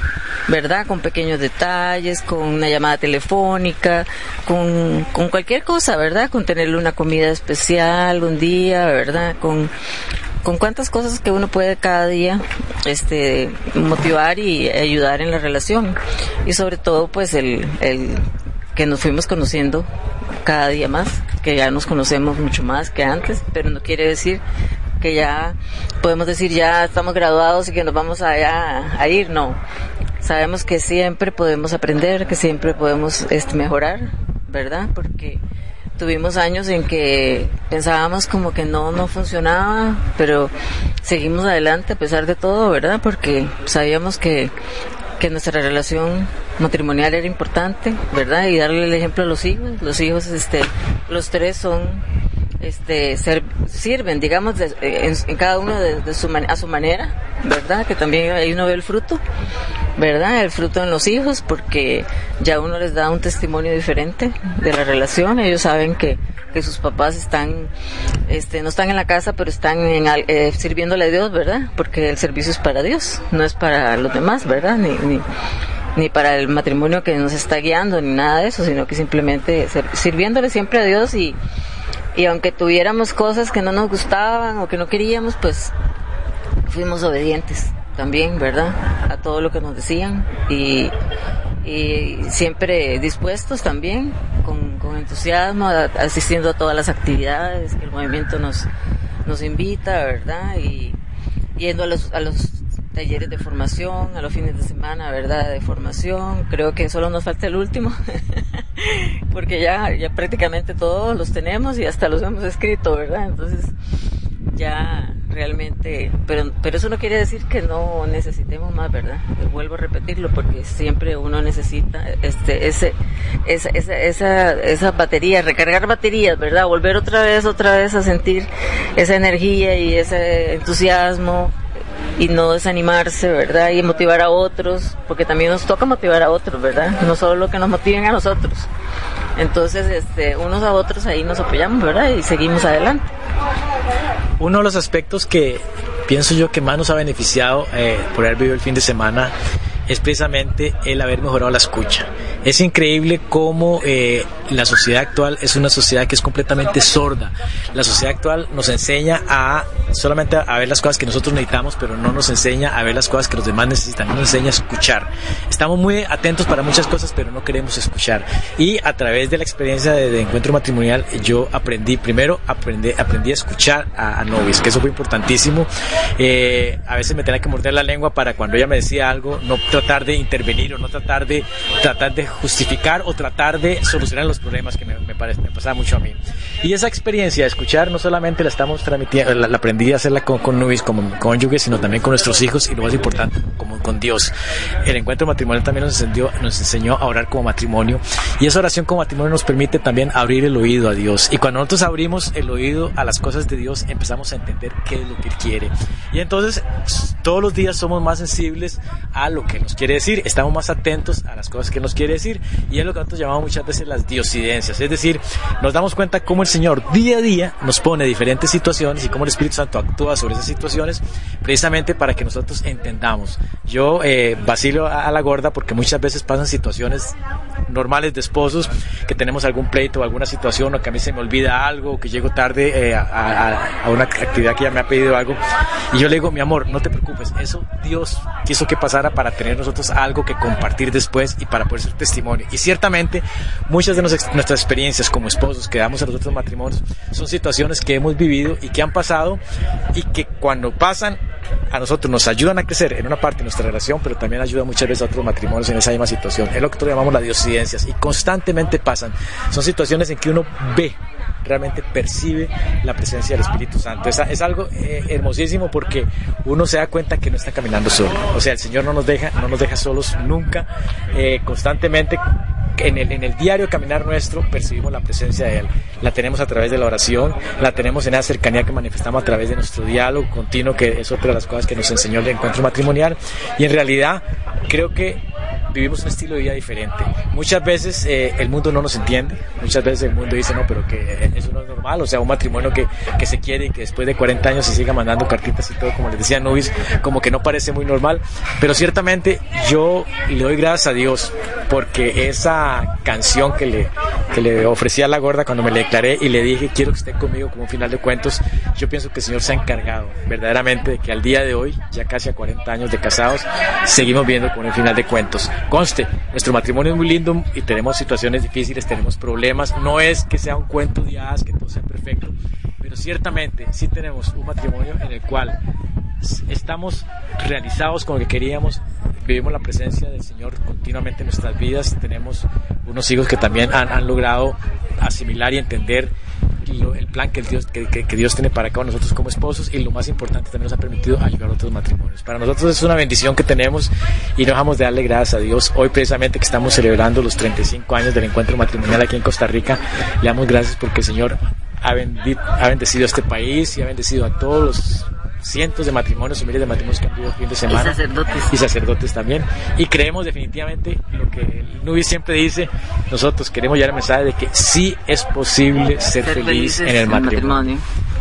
¿verdad? Con pequeños detalles, con una llamada telefónica, con, con cualquier cosa, ¿verdad? Con tenerle una comida especial un día, ¿verdad? Con con cuántas cosas que uno puede cada día este motivar y ayudar en la relación. Y sobre todo pues el, el que nos fuimos conociendo cada día más que ya nos conocemos mucho más que antes pero no quiere decir que ya podemos decir ya estamos graduados y que nos vamos a, a ir no. Sabemos que siempre podemos aprender que siempre podemos este, mejorar verdad porque Tuvimos años en que pensábamos como que no, no funcionaba, pero seguimos adelante a pesar de todo, ¿verdad? Porque sabíamos que, que nuestra relación matrimonial era importante, ¿verdad? Y darle el ejemplo a los hijos. Los hijos, este, los tres son este, sirven, digamos, en, cada uno de, su a su manera, ¿verdad? Que también ahí uno ve el fruto, ¿verdad? El fruto en los hijos, porque ya uno les da un testimonio diferente de la relación. Ellos saben que, que sus papás están, este, no están en la casa, pero están en, eh, sirviéndole a Dios, ¿verdad? Porque el servicio es para Dios, no es para los demás, ¿verdad? Ni, ni, ni para el matrimonio que nos está guiando, ni nada de eso, sino que simplemente sirviéndole siempre a Dios y y aunque tuviéramos cosas que no nos gustaban o que no queríamos, pues fuimos obedientes también, ¿verdad? A todo lo que nos decían y, siempre dispuestos también, con, entusiasmo, asistiendo a todas las actividades que el movimiento nos, nos invita, ¿verdad? Y yendo a los, a los talleres de formación, a los fines de semana, ¿verdad? De formación. Creo que solo nos falta el último, porque ya, ya prácticamente todos los tenemos y hasta los hemos escrito, ¿verdad? Entonces, ya realmente, pero, pero eso no quiere decir que no necesitemos más, ¿verdad? Vuelvo a repetirlo porque siempre uno necesita este, ese, esa, esa, esa, esa batería, recargar baterías, ¿verdad? Volver otra vez, otra vez a sentir esa energía y ese entusiasmo y no desanimarse, ¿verdad? Y motivar a otros, porque también nos toca motivar a otros, ¿verdad? No solo que nos motiven a nosotros. Entonces, este, unos a otros ahí nos apoyamos, ¿verdad? Y seguimos adelante. Uno de los aspectos que pienso yo que más nos ha beneficiado eh, por haber vivido el fin de semana es precisamente el haber mejorado la escucha. Es increíble cómo eh, la sociedad actual es una sociedad que es completamente sorda. La sociedad actual nos enseña a solamente a ver las cosas que nosotros necesitamos, pero no nos enseña a ver las cosas que los demás necesitan, no nos enseña a escuchar. Estamos muy atentos para muchas cosas, pero no queremos escuchar. Y a través de la experiencia de, encuentro matrimonial, yo aprendí, primero aprendí, aprendí a escuchar a, a Novis, que eso fue importantísimo. Eh, a veces me tenía que morder la lengua para cuando ella me decía algo, no tratar de intervenir o no tratar de, tratar de justificar o tratar de solucionar los problemas que me, me, parece, me pasaba mucho a mí. Y esa experiencia de escuchar no solamente la estamos transmitiendo, la, la aprendí a hacerla con, con Nubis como cónyuge, sino también con nuestros hijos y lo más importante, como con Dios. El encuentro matrimonial también nos enseñó, nos enseñó a orar como matrimonio y esa oración como matrimonio nos permite también abrir el oído a Dios. Y cuando nosotros abrimos el oído a las cosas de Dios, empezamos a entender qué es lo que Él quiere. Y entonces todos los días somos más sensibles a lo que nos quiere decir, estamos más atentos a las cosas que nos quiere decir y es lo que nosotros llamamos muchas veces las diosidencias, es decir, nos damos cuenta cómo el Señor día a día nos pone diferentes situaciones y cómo el Espíritu Santo actúa sobre esas situaciones precisamente para que nosotros entendamos. Yo eh, vacilo a, la gorda porque muchas veces pasan situaciones normales de esposos que tenemos algún pleito o alguna situación o que a mí se me olvida algo o que llego tarde eh, a, a, a, una actividad que ya me ha pedido algo y yo le digo mi amor no te preocupes eso Dios quiso que pasara para tener nosotros algo que compartir después y para poder ser testimonio y ciertamente muchas de nuestras experiencias como esposos que damos a los otros matrimonios son situaciones que hemos vivido y que han pasado y que cuando pasan a nosotros nos ayudan a crecer en una parte de nuestra relación, pero también ayuda muchas veces a otros matrimonios en esa misma situación. Es lo que nosotros llamamos las diosidencias y constantemente pasan. Son situaciones en que uno ve realmente percibe la presencia del Espíritu Santo. Es, es algo eh, hermosísimo porque uno se da cuenta que no está caminando solo. O sea, el Señor no nos deja, no nos deja solos nunca, eh, constantemente. En el, en el diario caminar nuestro percibimos la presencia de Él. La tenemos a través de la oración, la tenemos en esa cercanía que manifestamos a través de nuestro diálogo continuo, que es otra de las cosas que nos enseñó el encuentro matrimonial. Y en realidad creo que vivimos un estilo de vida diferente. Muchas veces eh, el mundo no nos entiende, muchas veces el mundo dice, no, pero que eso no es normal, o sea, un matrimonio que, que se quiere y que después de 40 años se siga mandando cartitas y todo, como les decía Nubis, como que no parece muy normal, pero ciertamente yo le doy gracias a Dios porque esa canción que le, que le ofrecí a la gorda cuando me le declaré y le dije, quiero que esté conmigo como un final de cuentos, yo pienso que el Señor se ha encargado verdaderamente de que al día de hoy, ya casi a 40 años de casados, seguimos viendo como un final de cuentos. Conste, nuestro matrimonio es muy lindo y tenemos situaciones difíciles, tenemos problemas. No es que sea un cuento de que todo sea perfecto, pero ciertamente sí tenemos un matrimonio en el cual estamos realizados con lo que queríamos, vivimos la presencia del Señor continuamente en nuestras vidas, tenemos unos hijos que también han logrado asimilar y entender el plan que, Dios, que, Dios tiene para cada nosotros como esposos y lo más importante también nos ha permitido ayudar a otros matrimonios. Para nosotros es una bendición que tenemos y no dejamos de darle gracias a Dios. Hoy precisamente que estamos celebrando los 35 años del encuentro matrimonial aquí en Costa Rica, le damos gracias porque el Señor ha, bendito, ha bendecido a este país y ha bendecido a todos los cientos de matrimonios y miles de matrimonios que han vivido el fin de semana. Y sacerdotes. Y sacerdotes también. Y creemos definitivamente lo que Nubi siempre dice, nosotros queremos llevar el mensaje de que sí es posible ser, ser feliz en el matrimonio. matrimonio.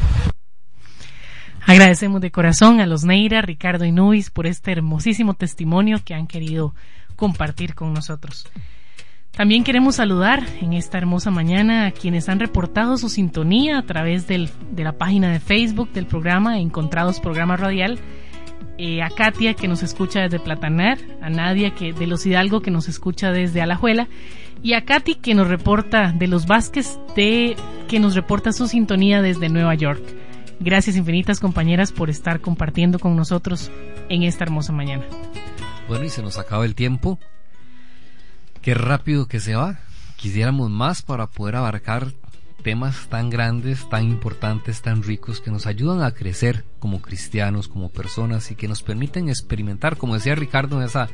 Agradecemos de corazón a los Neira, Ricardo y Nubis por este hermosísimo testimonio que han querido compartir con nosotros. También queremos saludar en esta hermosa mañana a quienes han reportado su sintonía a través del, de la página de Facebook del programa Encontrados Programa Radial. Eh, a Katia que nos escucha desde Platanar, a Nadia que de los Hidalgo que nos escucha desde Alajuela y a Katy que nos reporta de los Vázquez de que nos reporta su sintonía desde Nueva York. Gracias infinitas compañeras por estar compartiendo con nosotros en esta hermosa mañana. Bueno, y se nos acaba el tiempo. Qué rápido que se va. Quisiéramos más para poder abarcar temas tan grandes, tan importantes, tan ricos que nos ayudan a crecer como cristianos, como personas y que nos permiten experimentar, como decía Ricardo esa,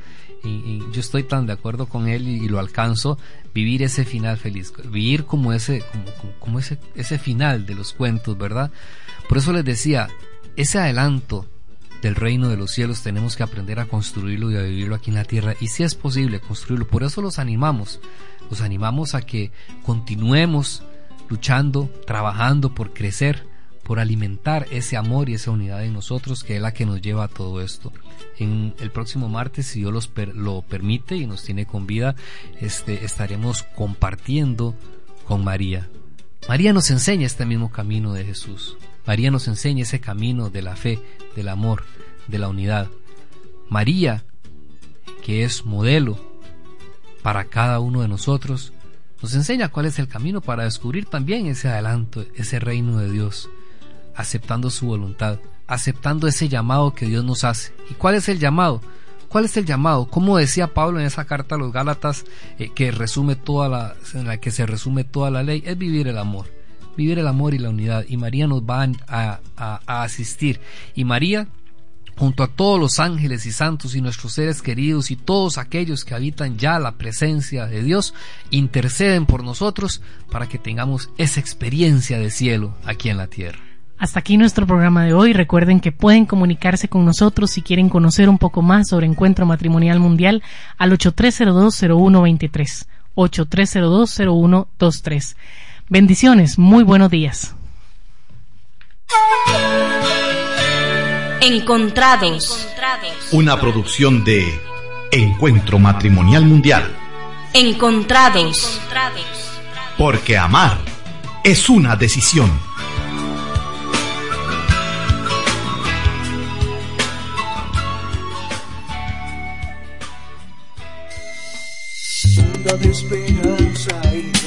y, yo estoy tan de acuerdo con él y, lo alcanzo, vivir ese final feliz, vivir como ese, como, como ese, ese final de los cuentos, ¿verdad? Por eso les decía, ese adelanto del reino de los cielos tenemos que aprender a construirlo y a vivirlo aquí en la tierra y si es posible construirlo, por eso los animamos, los animamos a que continuemos luchando, trabajando por crecer, por alimentar ese amor y esa unidad en nosotros que es la que nos lleva a todo esto. En el próximo martes, si Dios lo permite y nos tiene con vida, este, estaremos compartiendo con María. María nos enseña este mismo camino de Jesús. María nos enseña ese camino de la fe, del amor, de la unidad. María, que es modelo para cada uno de nosotros, nos enseña cuál es el camino para descubrir también ese adelanto, ese reino de Dios, aceptando su voluntad, aceptando ese llamado que Dios nos hace. ¿Y cuál es el llamado? ¿Cuál es el llamado? Como decía Pablo en esa carta a los Gálatas eh, que resume toda la, en la que se resume toda la ley, es vivir el amor, vivir el amor y la unidad. Y María nos va a, a asistir. Y María junto a todos los ángeles y santos y nuestros seres queridos y todos aquellos que habitan ya la presencia de Dios, interceden por nosotros para que tengamos esa experiencia de cielo aquí en la tierra. Hasta aquí nuestro programa de hoy. Recuerden que pueden comunicarse con nosotros si quieren conocer un poco más sobre Encuentro Matrimonial Mundial al 83020123. 83020123. Bendiciones, muy buenos días. Encontrados. Una producción de Encuentro Matrimonial Mundial. Encontrados. Porque amar es una decisión. de esperanza y